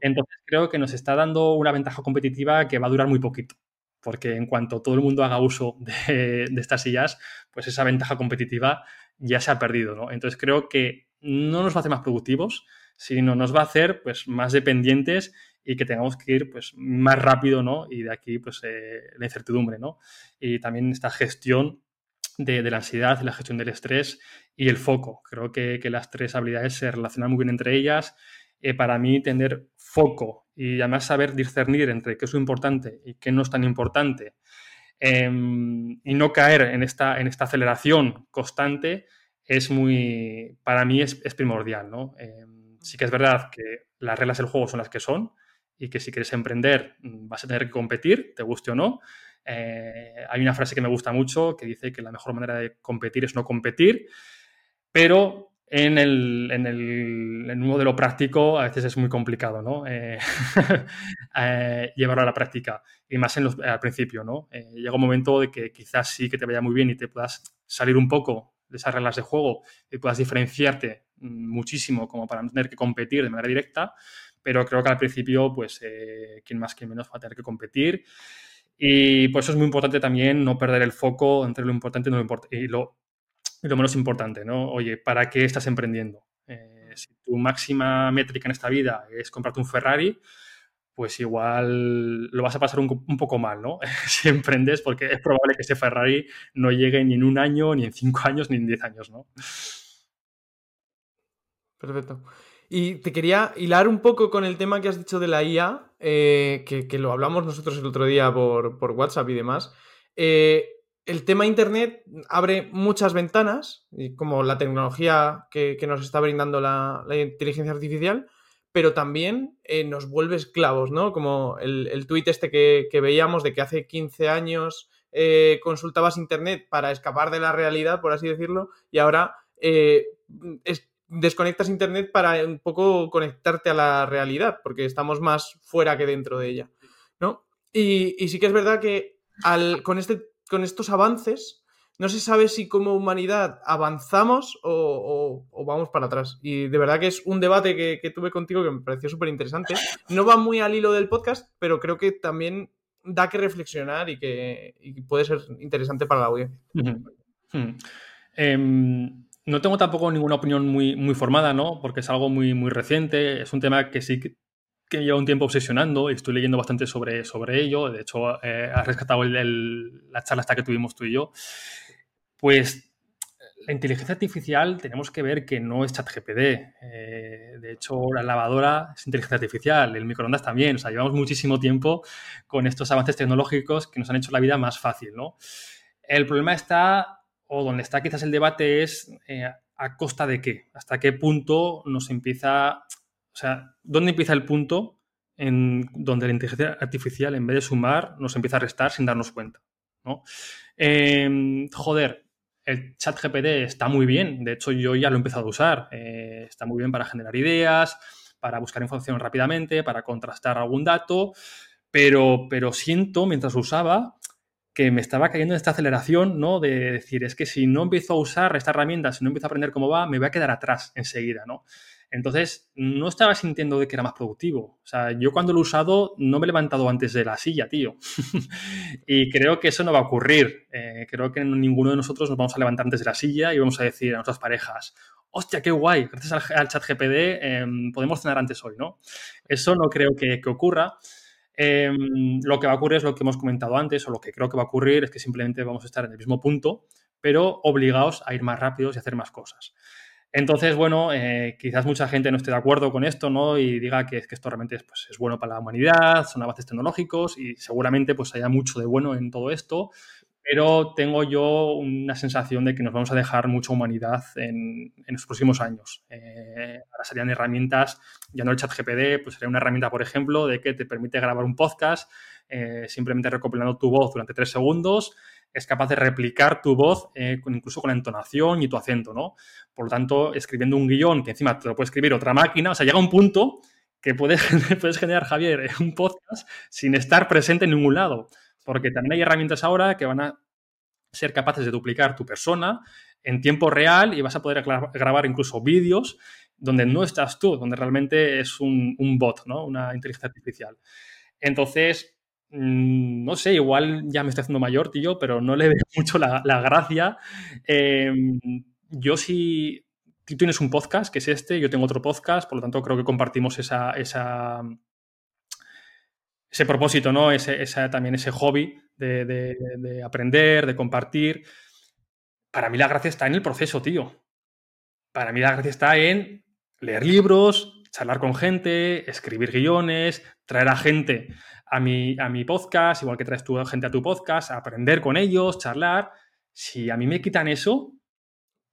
Entonces, creo que nos está dando una ventaja competitiva que va a durar muy poquito porque en cuanto todo el mundo haga uso de, estas sillas, pues esa ventaja competitiva ya se ha perdido, ¿no? Entonces creo que no nos va a hacer más productivos, sino nos va a hacer pues, más dependientes y que tengamos que ir pues, más rápido, ¿no? Y de aquí pues eh, la incertidumbre, ¿no? Y también esta gestión de, la ansiedad, la gestión del estrés y el foco. Creo que, las tres habilidades se relacionan muy bien entre ellas. Eh, para mí, tener foco y además saber discernir entre qué es lo importante y qué no es tan importante em, y no caer en esta, en esta aceleración constante es muy, para mí es, primordial, ¿no? Em, sí que es verdad que las reglas del juego son las que son y que si quieres emprender mm, vas a tener que competir, te guste o no. Eh, hay una frase que me gusta mucho que dice que la mejor manera de competir es no competir, pero en el, en, el, en un modelo práctico a veces es muy complicado, ¿no? Eh, <laughs> eh, llevarlo a la práctica y más en los, al principio, ¿no? Eh, llega un momento de que quizás sí que te vaya muy bien y te puedas salir un poco de esas reglas de juego y puedas diferenciarte muchísimo como para no tener que competir de manera directa, pero creo que al principio, pues, quien más, quien menos va a tener que competir. Y por eso es muy importante también no perder el foco entre lo importante y, lo, y lo menos importante, ¿no? Oye, ¿para qué estás emprendiendo? Eh, si tu máxima métrica en esta vida es comprarte un Ferrari, pues igual lo vas a pasar un, poco mal, ¿no? <laughs> si emprendes, porque es probable que ese Ferrari no llegue ni en un año, ni en cinco años, ni en diez años, ¿no? Perfecto. Y te quería hilar un poco con el tema que has dicho de la IA, eh, que, lo hablamos nosotros el otro día por, WhatsApp y demás. Eh, el tema Internet abre muchas ventanas, como la tecnología que, nos está brindando la, inteligencia artificial, pero también eh, nos vuelve esclavos, ¿no? Como el, el tuit este que, veíamos de que hace 15 años eh, consultabas Internet para escapar de la realidad, por así decirlo, y ahora eh, desconectas Internet para un poco conectarte a la realidad, porque estamos más fuera que dentro de ella, ¿no? Y, y sí que es verdad que al, con este con estos avances, no se sabe si como humanidad avanzamos o, vamos para atrás. Y de verdad que es un debate que, tuve contigo que me pareció súper interesante. No va muy al hilo del podcast, pero creo que también da que reflexionar y que puede ser interesante para la audiencia. Em, no tengo tampoco ninguna opinión muy, muy formada, ¿no? Porque es algo muy, muy reciente. Es un tema que sí que lleva un tiempo obsesionando y estoy leyendo bastante sobre, sobre ello. De hecho, eh, has rescatado la charla hasta que tuvimos tú y yo. Pues la inteligencia artificial tenemos que ver que no es ChatGPD. Eh, de hecho, la lavadora es inteligencia artificial, el microondas también. O sea, llevamos muchísimo tiempo con estos avances tecnológicos que nos han hecho la vida más fácil, ¿no? El problema está, o donde está quizás el debate, es eh, a costa de qué, hasta qué punto nos empieza sea, ¿dónde empieza el punto en donde la inteligencia artificial, en vez de sumar, nos empieza a restar sin darnos cuenta? ¿no? Em, joder, el chat GPD está muy bien, de hecho yo ya lo he empezado a usar, eh, está muy bien para generar ideas, para buscar información rápidamente, para contrastar algún dato, pero, pero siento mientras lo usaba que me estaba cayendo en esta aceleración, ¿no? De decir, es que si no empiezo a usar esta herramienta, si no empiezo a aprender cómo va, me voy a quedar atrás enseguida, ¿no? Entonces, no estaba sintiendo de que era más productivo. O sea, yo cuando lo he usado no me he levantado antes de la silla, tío. <laughs> y creo que eso no va a ocurrir. Eh, creo que ninguno de nosotros nos vamos a levantar antes de la silla y vamos a decir a nuestras parejas, hostia, qué guay, gracias al, chat GPD em, podemos cenar antes hoy, ¿no? Eso no creo que, ocurra. Em, lo que va a ocurrir es lo que hemos comentado antes, o lo que creo que va a ocurrir es que simplemente vamos a estar en el mismo punto, pero obligados a ir más rápidos y hacer más cosas. Entonces, bueno, eh, quizás mucha gente no esté de acuerdo con esto, ¿no? Y diga que, esto realmente es, pues, es bueno para la humanidad, son avances tecnológicos y seguramente pues haya mucho de bueno en todo esto, pero tengo yo una sensación de que nos vamos a dejar mucha humanidad en, los próximos años. Eh, ahora serían herramientas, ya no el chat GPD, pues sería una herramienta, por ejemplo, de que te permite grabar un podcast eh, simplemente recopilando tu voz durante tres segundos, es capaz de replicar tu voz eh, incluso con la entonación y tu acento, ¿no? Por lo tanto, escribiendo un guion que encima te lo puede escribir otra máquina, o sea, llega un punto que puedes, <laughs> puedes generar, Javier, un podcast sin estar presente en ningún lado porque también hay herramientas ahora que van a ser capaces de duplicar tu persona en tiempo real y vas a poder grabar incluso vídeos donde no estás tú, donde realmente es un, bot, ¿no? Una inteligencia artificial. Entonces, no sé, igual ya me estoy haciendo mayor, tío, pero no le <laughs> veo mucho la, gracia. Em, yo sí, tú tienes un podcast, que es este, yo tengo otro podcast, por lo tanto creo que compartimos esa ese propósito, ¿no? Ese, también ese hobby de, aprender, de compartir. Para mí la gracia está en el proceso, tío. Para mí la gracia está en leer libros, charlar con gente, escribir guiones, traer a gente a mi, a mi podcast, igual que traes tú gente a tu podcast, aprender con ellos, charlar. Si a mí me quitan eso,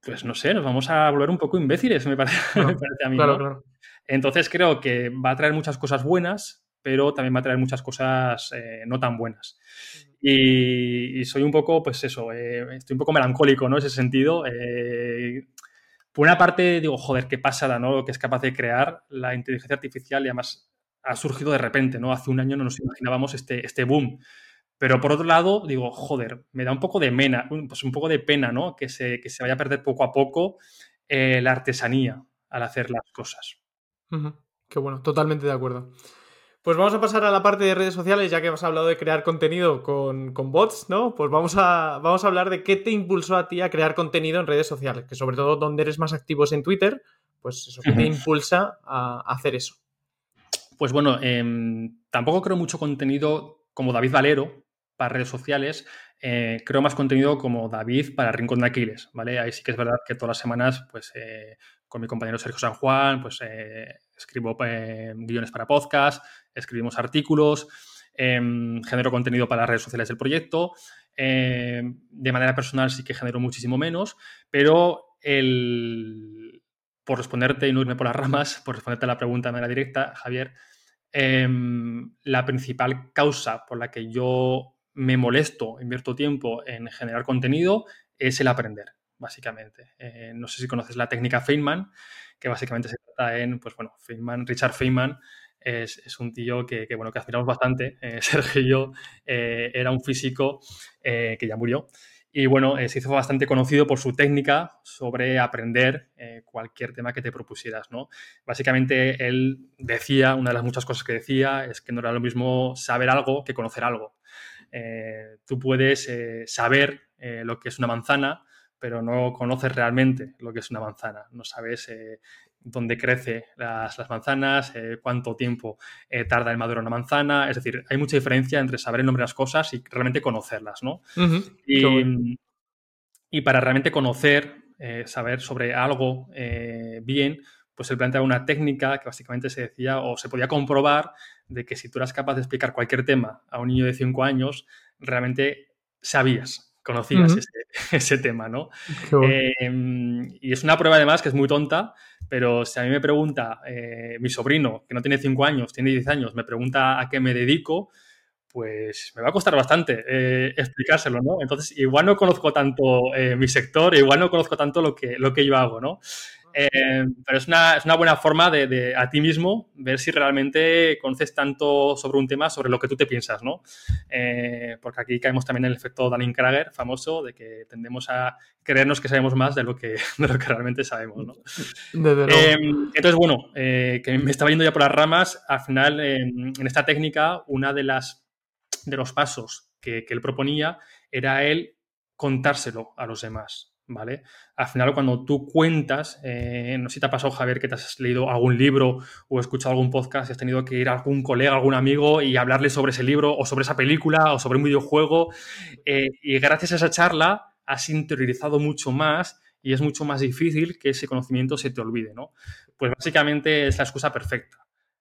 pues no sé, nos vamos a volver un poco imbéciles, me <laughs> parece, a mí. Entonces creo que va a traer muchas cosas buenas, pero también va a traer muchas cosas eh, no tan buenas. Y, soy un poco, pues eso, eh, estoy un poco melancólico, ¿no? En ese sentido. Eh, por una parte, digo, joder, qué pasada, ¿no? Lo que es capaz de crear la inteligencia artificial y además ha surgido de repente, ¿no? Hace un año no nos imaginábamos este, este boom. Pero por otro lado, digo, joder, me da un poco de pena, pues un poco de pena, ¿no? Que se, que se vaya a perder poco a poco la artesanía al hacer las cosas. Qué bueno, totalmente de acuerdo. Pues vamos a pasar a la parte de redes sociales, ya que hemos hablado de crear contenido con, bots, ¿no? Pues vamos a, vamos a hablar de qué te impulsó a ti a crear contenido en redes sociales, que sobre todo donde eres más activo es en Twitter, pues eso, ¿qué te impulsa a, hacer eso? Pues bueno, em, tampoco creo mucho contenido como David Valero para redes sociales, eh, creo más contenido como David para Rincón de Aquiles, ¿vale? Ahí sí que es verdad que todas las semanas, pues eh, con mi compañero Sergio San Juan, pues eh, escribo guiones para podcast, escribimos artículos, em, genero contenido para las redes sociales del proyecto. De manera personal sí que genero muchísimo menos, pero el, por responderte y no irme por las <laughs> ramas, por responderte a la pregunta de manera directa, Javier, em, la principal causa por la que yo me molesto, invierto tiempo en generar contenido, es el aprender, básicamente. Eh, no sé si conoces la técnica Feynman, que básicamente se trata en, pues bueno, Feynman, Richard Feynman es, un tío que, bueno, que admiramos bastante. Eh, <laughs> Sergio y yo eh, era un físico que ya murió. Y bueno, se hizo bastante conocido por su técnica sobre aprender cualquier tema que te propusieras, ¿no? Básicamente él decía, una de las muchas cosas que decía, es que no era lo mismo saber algo que conocer algo. tú puedes saber lo que es una manzana, pero no conoces realmente lo que es una manzana. No sabes dónde crece las, manzanas, eh, cuánto tiempo eh, tarda en madurar una manzana. Es decir, hay mucha diferencia entre saber el nombre de las cosas y realmente conocerlas, ¿no? y, para realmente conocer, eh, saber sobre algo bien, pues él planteaba una técnica que básicamente se decía o se podía comprobar de que si tú eras capaz de explicar cualquier tema a un niño de 5 años, realmente sabías conocías <laughs> ese, tema, ¿no? Em, y es una prueba además que es muy tonta, pero si a mí me pregunta eh, mi sobrino, que no tiene 5 años, tiene 10 años, me pregunta a qué me dedico, pues me va a costar bastante eh, explicárselo, ¿no? Entonces, igual no conozco tanto eh, mi sector, igual no conozco tanto lo que, lo que yo hago, ¿no? Eh, pero es una, es una, buena forma de, de, a ti mismo ver si realmente conoces tanto sobre un tema, sobre lo que tú te piensas, ¿no? Eh, porque aquí caemos también en el efecto Dunning-Kruger famoso de que tendemos a creernos que sabemos más de lo que, <laughs> de lo que realmente sabemos, ¿no? Eh, entonces, bueno, que me estaba yendo ya por las ramas, al final, en esta técnica, una de las de los pasos que, que él proponía era el contárselo a los demás. ¿Vale? Al final, cuando tú cuentas, eh, no sé si te ha pasado, Javier, que te has leído algún libro o escuchado algún podcast y has tenido que ir a algún colega, algún amigo y hablarle sobre ese libro o sobre esa película o sobre un videojuego. Eh, y gracias a esa charla has interiorizado mucho más y es mucho más difícil que ese conocimiento se te olvide, ¿no? Pues básicamente es la excusa perfecta.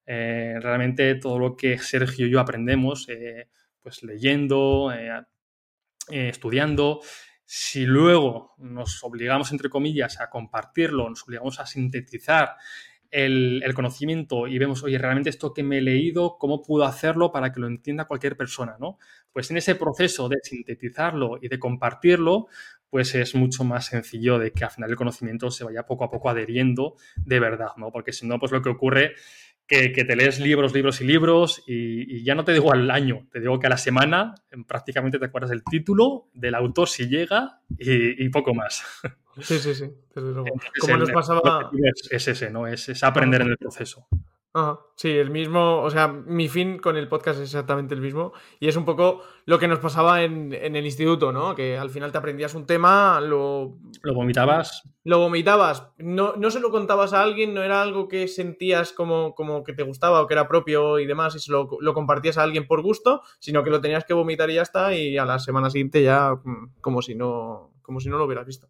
Eh, realmente todo lo que Sergio y yo aprendemos, pues leyendo, estudiando, si luego nos obligamos, entre comillas, a compartirlo, nos obligamos a sintetizar el, conocimiento y vemos, oye, realmente esto que me he leído, ¿cómo puedo hacerlo para que lo entienda cualquier persona? ¿no? Pues en ese proceso de sintetizarlo y de compartirlo, pues es mucho más sencillo de que al final el conocimiento se vaya poco a poco adheriendo de verdad, ¿no? Porque si no, pues lo que ocurre que, que, te lees libros, libros y libros y, y, ya no te digo al año, te digo que a la semana prácticamente te acuerdas del título, del autor si llega y, y poco más. Sí, sí, sí. Como nos pasaba... Es, es, ese, ¿no? Es, es aprender en el proceso. Ajá, sí, el mismo, o sea, mi fin con el podcast es exactamente el mismo y es un poco lo que nos pasaba en, en el instituto, ¿no? Que al final te aprendías un tema, lo... Lo vomitabas. Lo vomitabas, no, no se lo contabas a alguien, no era algo que sentías como, como que te gustaba o que era propio y demás y se lo, lo compartías a alguien por gusto, sino que lo tenías que vomitar y ya está y a la semana siguiente ya mm, como si no, como si no lo hubieras visto.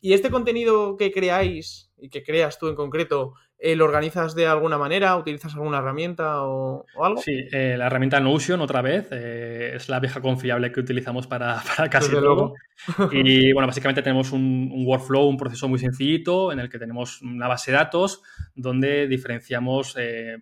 Y este contenido que creáis y que creas tú en concreto, eh, ¿lo organizas de alguna manera? ¿Utilizas alguna herramienta o, o algo? Sí, eh, la herramienta Notion otra vez eh, es la vieja confiable que utilizamos para, <laughs> para casi Desde todo. Luego. <laughs> Y bueno, básicamente tenemos un, un, workflow, un proceso muy sencillito en el que tenemos una base de datos donde diferenciamos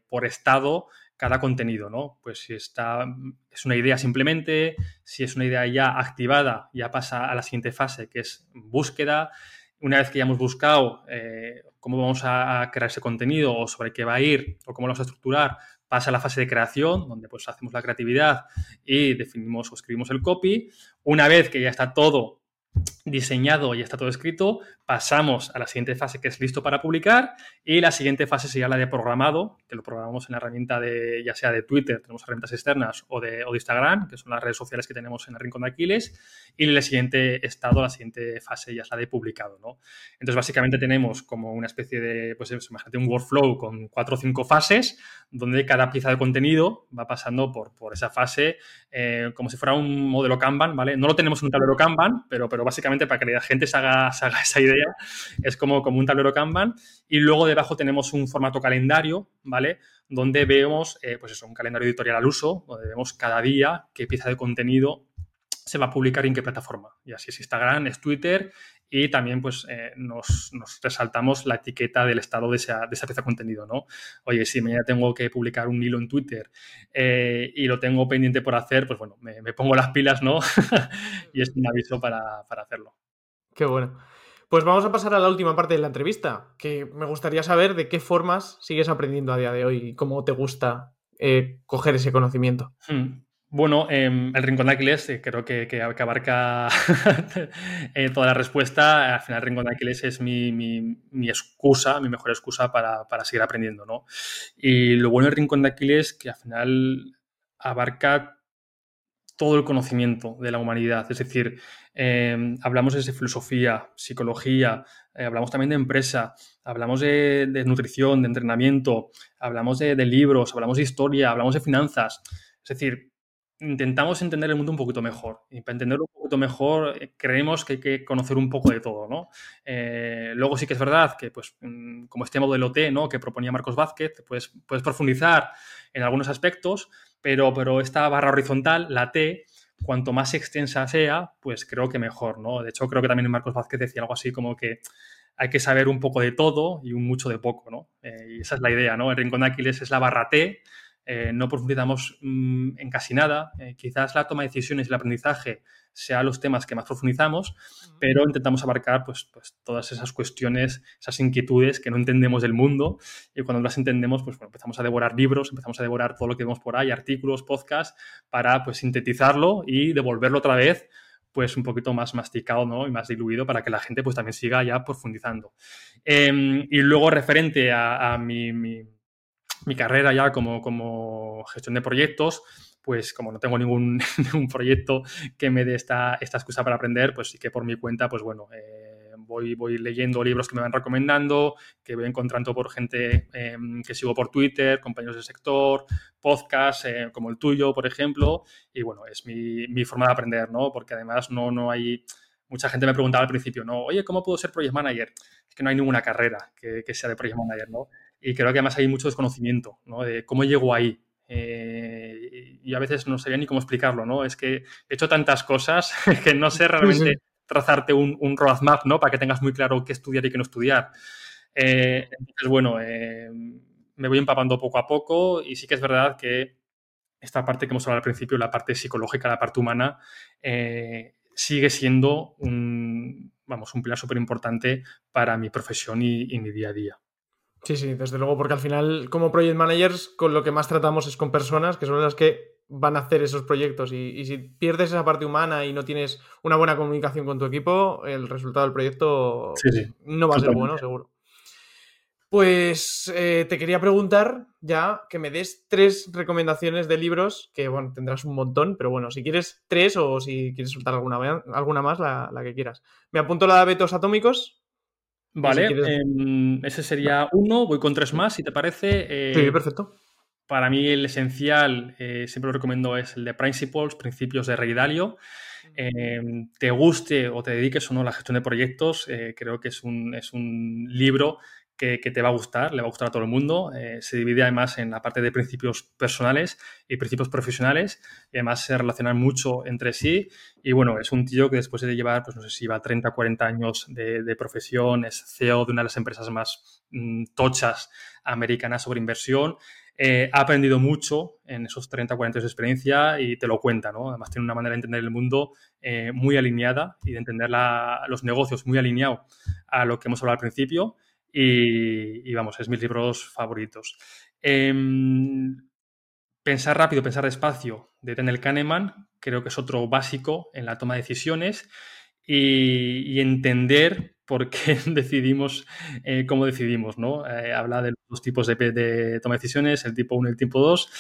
por estado cada contenido, ¿no? Pues si está, es una idea simplemente, si es una idea ya activada, ya pasa a la siguiente fase, que es búsqueda. Una vez que ya hemos buscado eh, cómo vamos a crear ese contenido o sobre qué va a ir o cómo lo vamos a estructurar, pasa a la fase de creación, donde pues hacemos la creatividad y definimos o escribimos el copy. Una vez que ya está todo diseñado y está todo escrito, pasamos a la siguiente fase que es listo para publicar y la siguiente fase sería la de programado, que lo programamos en la herramienta de ya sea de Twitter, tenemos herramientas externas o de, o de Instagram, que son las redes sociales que tenemos en el Rincón de Aquiles y el siguiente estado, la siguiente fase ya es la de publicado, ¿no? Entonces básicamente tenemos como una especie de, pues imagínate un workflow con cuatro o cinco fases donde cada pieza de contenido va pasando por, por esa fase eh, como si fuera un modelo Kanban, ¿vale? No lo tenemos en un tablero Kanban, pero, pero básicamente para que la gente se haga, se haga esa idea, es como, como un tablero Kanban. Y luego debajo tenemos un formato calendario, ¿vale? Donde vemos, eh, pues eso, un calendario editorial al uso, donde vemos cada día qué pieza de contenido se va a publicar y en qué plataforma. Y así es Instagram, es Twitter y también pues eh, nos, nos, resaltamos la etiqueta del estado de esa, de esa, pieza de contenido, ¿no? Oye, si mañana tengo que publicar un hilo en Twitter eh, y lo tengo pendiente por hacer, pues bueno, me, me pongo las pilas, ¿no? <laughs> y es un aviso para, para hacerlo. Qué bueno. Pues vamos a pasar a la última parte de la entrevista, que me gustaría saber de qué formas sigues aprendiendo a día de hoy y cómo te gusta eh, coger ese conocimiento. Hmm. Bueno, eh, el Rincón de Aquiles eh, creo que, que, que abarca <laughs> eh, toda la respuesta. Al final, el Rincón de Aquiles es mi, mi, mi excusa, mi mejor excusa para, para, seguir aprendiendo, ¿no? Y lo bueno del Rincón de Aquiles es que al final abarca todo el conocimiento de la humanidad. Es decir, eh, hablamos de filosofía, psicología, eh, hablamos también de empresa, hablamos de, nutrición, de entrenamiento, hablamos de, de libros, hablamos de historia, hablamos de finanzas. Es decir, intentamos entender el mundo un poquito mejor. Y para entenderlo un poquito mejor, eh, creemos que hay que conocer un poco de todo, ¿no? Eh, luego sí que es verdad que, pues, mm, como este modelo T, ¿no? Que proponía Marcos Vázquez, pues, puedes profundizar en algunos aspectos, pero, pero esta barra horizontal, la T, cuanto más extensa sea, pues creo que mejor, ¿no? De hecho, creo que también Marcos Vázquez decía algo así como que hay que saber un poco de todo y un mucho de poco, ¿no? Eh, y esa es la idea, ¿no? El rincón de Aquiles es la barra T, eh, no profundizamos mm, en casi nada. Eh, quizás la toma de decisiones y el aprendizaje sean los temas que más profundizamos, pero intentamos abarcar pues, pues, todas esas cuestiones, esas inquietudes que no entendemos del mundo y cuando las entendemos, pues empezamos a devorar libros, empezamos a devorar todo lo que vemos por ahí, artículos, podcasts, para pues sintetizarlo y devolverlo otra vez pues un poquito más masticado ¿no? y más diluido para que la gente pues también siga ya profundizando. Em, y luego referente a, mi, mi, carrera ya como, como gestión de proyectos, pues como no tengo ningún, <laughs> ningún proyecto que me dé esta, esta, excusa para aprender, pues sí que por mi cuenta, pues bueno, eh, voy, voy leyendo libros que me van recomendando, que voy encontrando por gente em, que sigo por Twitter, compañeros del sector, podcasts eh, como el tuyo, por ejemplo, y bueno, es mi, mi, forma de aprender, ¿no? Porque además no, no hay... Mucha gente me preguntaba al principio, ¿no? Oye, ¿cómo puedo ser project manager? Es que no hay ninguna carrera que, que sea de project manager, ¿no? Y creo que además hay mucho desconocimiento, ¿no? De cómo llego ahí, eh, y a veces no sabía ni cómo explicarlo, ¿no? Es que he hecho tantas cosas <laughs> que no sé realmente trazarte un, un, roadmap, ¿no? Para que tengas muy claro qué estudiar y qué no estudiar. Eh, entonces, bueno, eh, me voy empapando poco a poco y sí que es verdad que esta parte que hemos hablado al principio, la parte psicológica, la parte humana, sigue siendo un, vamos, un pilar súper importante para mi profesión y mi día a día. Sí, sí, desde luego, porque al final, como project managers, con lo que más tratamos es con personas que son las que van a hacer esos proyectos. Y, si pierdes esa parte humana y no tienes una buena comunicación con tu equipo, el resultado del proyecto no va a ser bueno, seguro. Pues eh, te quería preguntar ya que me des tres recomendaciones de libros, que bueno, tendrás un montón, pero bueno, si quieres tres o si quieres soltar alguna, alguna más, la, la que quieras. Me apunto la de Betos Atómicos, Vale, em, ese sería uno, voy con tres más, si te parece. sí, eh, perfecto. Para mí el esencial, eh, siempre lo recomiendo, es el de Principles, Principios de Rey Dalio. Em, te guste o te dediques o no a la gestión de proyectos, eh, creo que es un, es un libro que, te va a gustar, le va a gustar a todo el mundo. Eh, se divide además en la parte de principios personales y principios profesionales y además se relacionan mucho entre sí. Y bueno, es un tío que después de llevar, pues no sé si lleva 30 o 40 años de, profesión, es CEO de una de las empresas más mm, tochas americanas sobre inversión. Eh, ha aprendido mucho en esos 30 o 40 años de experiencia y te lo cuenta, ¿no? Además tiene una manera de entender el mundo eh, muy alineada y de entender los negocios muy alineado a lo que hemos hablado al principio y, vamos, es mis libros favoritos. Em, pensar rápido, pensar despacio de Daniel Kahneman, creo que es otro básico en la toma de decisiones y, entender por qué <laughs> decidimos eh, cómo decidimos, ¿no? Eh, habla de los tipos de, de, toma de decisiones, el tipo 1 y el tipo 2,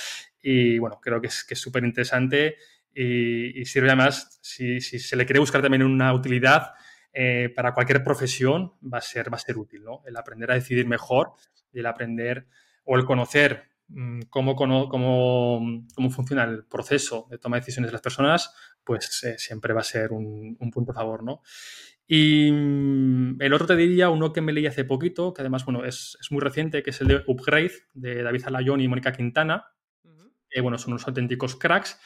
y bueno, creo que es súper interesante y, sirve además, si, si, se le quiere buscar también una utilidad, eh, para cualquier profesión va a, ser, va a ser útil, ¿no? El aprender a decidir mejor el aprender o el conocer mm, cómo, cómo, cómo, funciona el proceso de toma de decisiones de las personas, pues eh, siempre va a ser un, punto a favor, ¿no? Y mm, el otro te diría, uno que me leí hace poquito, que además, bueno, es, es muy reciente, que es el de Upgrade, de David Alayón y Mónica Quintana. bueno, son unos auténticos cracks.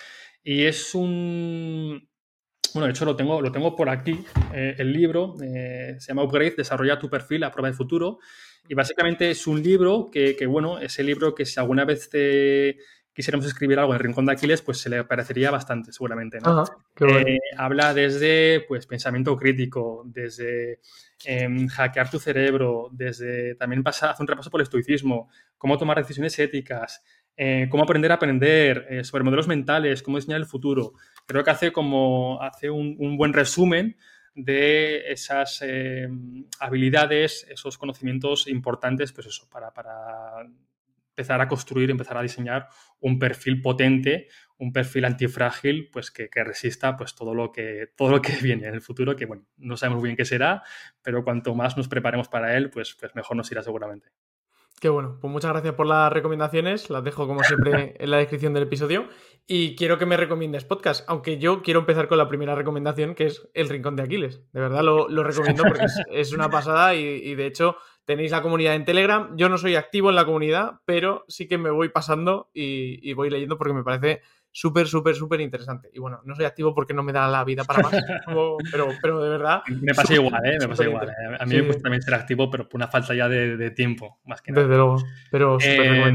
Y es un, bueno, de hecho lo tengo, lo tengo por aquí, eh, el libro, eh, se llama Upgrade, Desarrolla tu perfil a prueba de futuro. Y básicamente es un libro que, que, bueno, es el libro que si alguna vez te quisiéramos escribir algo en el Rincón de Aquiles, pues se le parecería bastante, seguramente. ¿no? Eh, habla desde pues, pensamiento crítico, desde em, hackear tu cerebro, desde también pasa, hace un repaso por el estoicismo, cómo tomar decisiones éticas, eh, cómo aprender a aprender, sobre modelos mentales, cómo diseñar el futuro. Creo que hace como hace un, buen resumen de esas eh, habilidades, esos conocimientos importantes, pues eso, para, empezar a construir, empezar a diseñar un perfil potente, un perfil antifrágil, pues que, resista pues todo lo que, todo lo que <laughs> viene en el futuro, que bueno, no sabemos bien qué será, pero cuanto más nos preparemos para él, pues, pues mejor nos irá seguramente. Qué bueno, pues muchas gracias por las recomendaciones, las dejo como siempre <laughs> en la descripción del episodio y quiero que me recomiendes podcast, aunque yo quiero empezar con la primera recomendación que es El Rincón de Aquiles. De verdad lo, recomiendo porque es, una pasada y, de hecho tenéis la comunidad en Telegram. Yo no soy activo en la comunidad, pero sí que me voy pasando y voy leyendo porque me parece súper, súper, súper interesante. Y bueno, no soy activo porque no me da la vida para más, <laughs> pero, pero de verdad... Me pasa igual, ¿eh? Me pasa igual. ¿eh? A mí me gusta también ser activo, pero por una falta ya de, tiempo, más que nada. Desde luego, pero súper eh,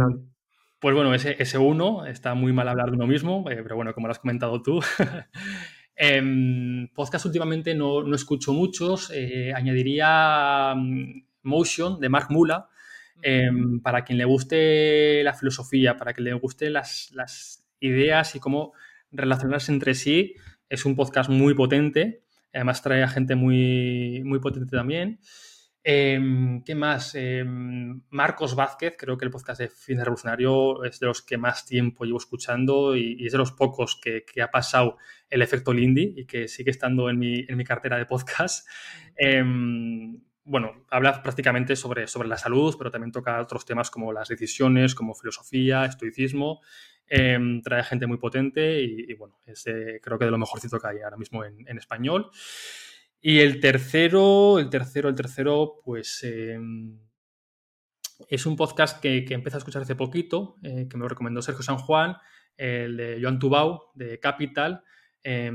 Pues bueno, ese, ese uno, está muy mal hablar de uno mismo, eh, pero bueno, como lo has comentado tú. <laughs> eh, podcast últimamente no, no escucho muchos, eh, añadiría um, Motion de Mark Mula, eh, para quien le guste la filosofía, para quien le guste las, las, ideas y cómo relacionarse entre sí, es un podcast muy potente, además trae a gente muy, muy potente también. Eh, ¿Qué más? Eh, Marcos Vázquez, creo que el podcast de Fin de Revolucionario es de los que más tiempo llevo escuchando y, es de los pocos que, que, ha pasado el efecto Lindy y que sigue estando en mi, en mi cartera de podcast. Eh, bueno, habla prácticamente sobre, sobre la salud, pero también toca otros temas como las decisiones, como filosofía, estoicismo. Eh, trae gente muy potente y, bueno, es, creo que de lo mejorcito que hay ahora mismo en, español. Y el tercero, el tercero, el tercero, pues eh, es un podcast que, que, empecé a escuchar hace poquito, eh, que me lo recomendó Sergio San Juan, el de Joan Tubau, de Capital, eh,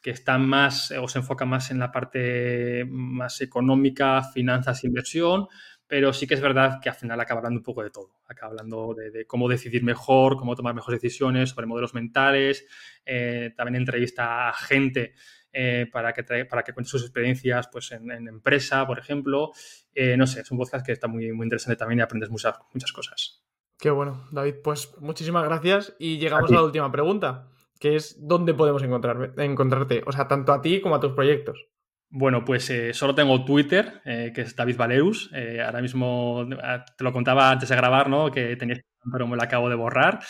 que está más, o se enfoca más en la parte más económica, finanzas, inversión, pero sí que es verdad que al final acaba hablando un poco de todo. Acaba hablando de, de cómo decidir mejor, cómo tomar mejores decisiones, sobre modelos mentales, eh, también entrevista a gente eh, para, que para que cuente sus experiencias pues, en, en empresa, por ejemplo. Eh, no sé, es un podcast que está muy, muy interesante también y aprendes muchas, muchas cosas. Qué bueno, David. Pues muchísimas gracias y llegamos a, a la última pregunta, que es ¿dónde podemos encontrar, encontrarte? O sea, tanto a ti como a tus proyectos. Bueno, pues eh, solo tengo Twitter, eh, que es David Valeus. Eh, ahora mismo te lo contaba antes de grabar, ¿no? Que tenía pero me lo acabo de borrar.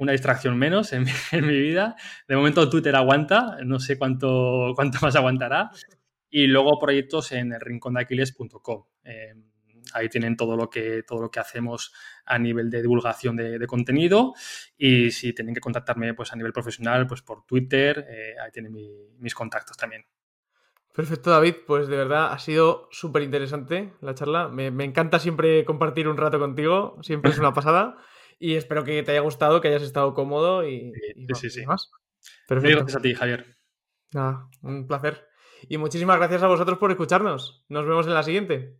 Una distracción menos en mi, vida. De momento Twitter aguanta, no sé cuánto, cuánto más aguantará. Y luego proyectos en el rincondaquiles.com. Eh, ahí tienen todo lo, que, todo lo que hacemos a nivel de divulgación de, de, contenido. Y si tienen que contactarme pues, a nivel profesional, pues por Twitter, eh, ahí tienen mi, mis contactos también. Perfecto, David. Pues de verdad ha sido súper interesante la charla. Me, me, encanta siempre compartir un rato contigo. Siempre es una <laughs> pasada. Y espero que te haya gustado, que hayas estado cómodo y, y, sí, sí, sí. más. Perfecto. Gracias a ti, Javier. Nada, un placer. Y muchísimas gracias a vosotros por escucharnos. Nos vemos en la siguiente.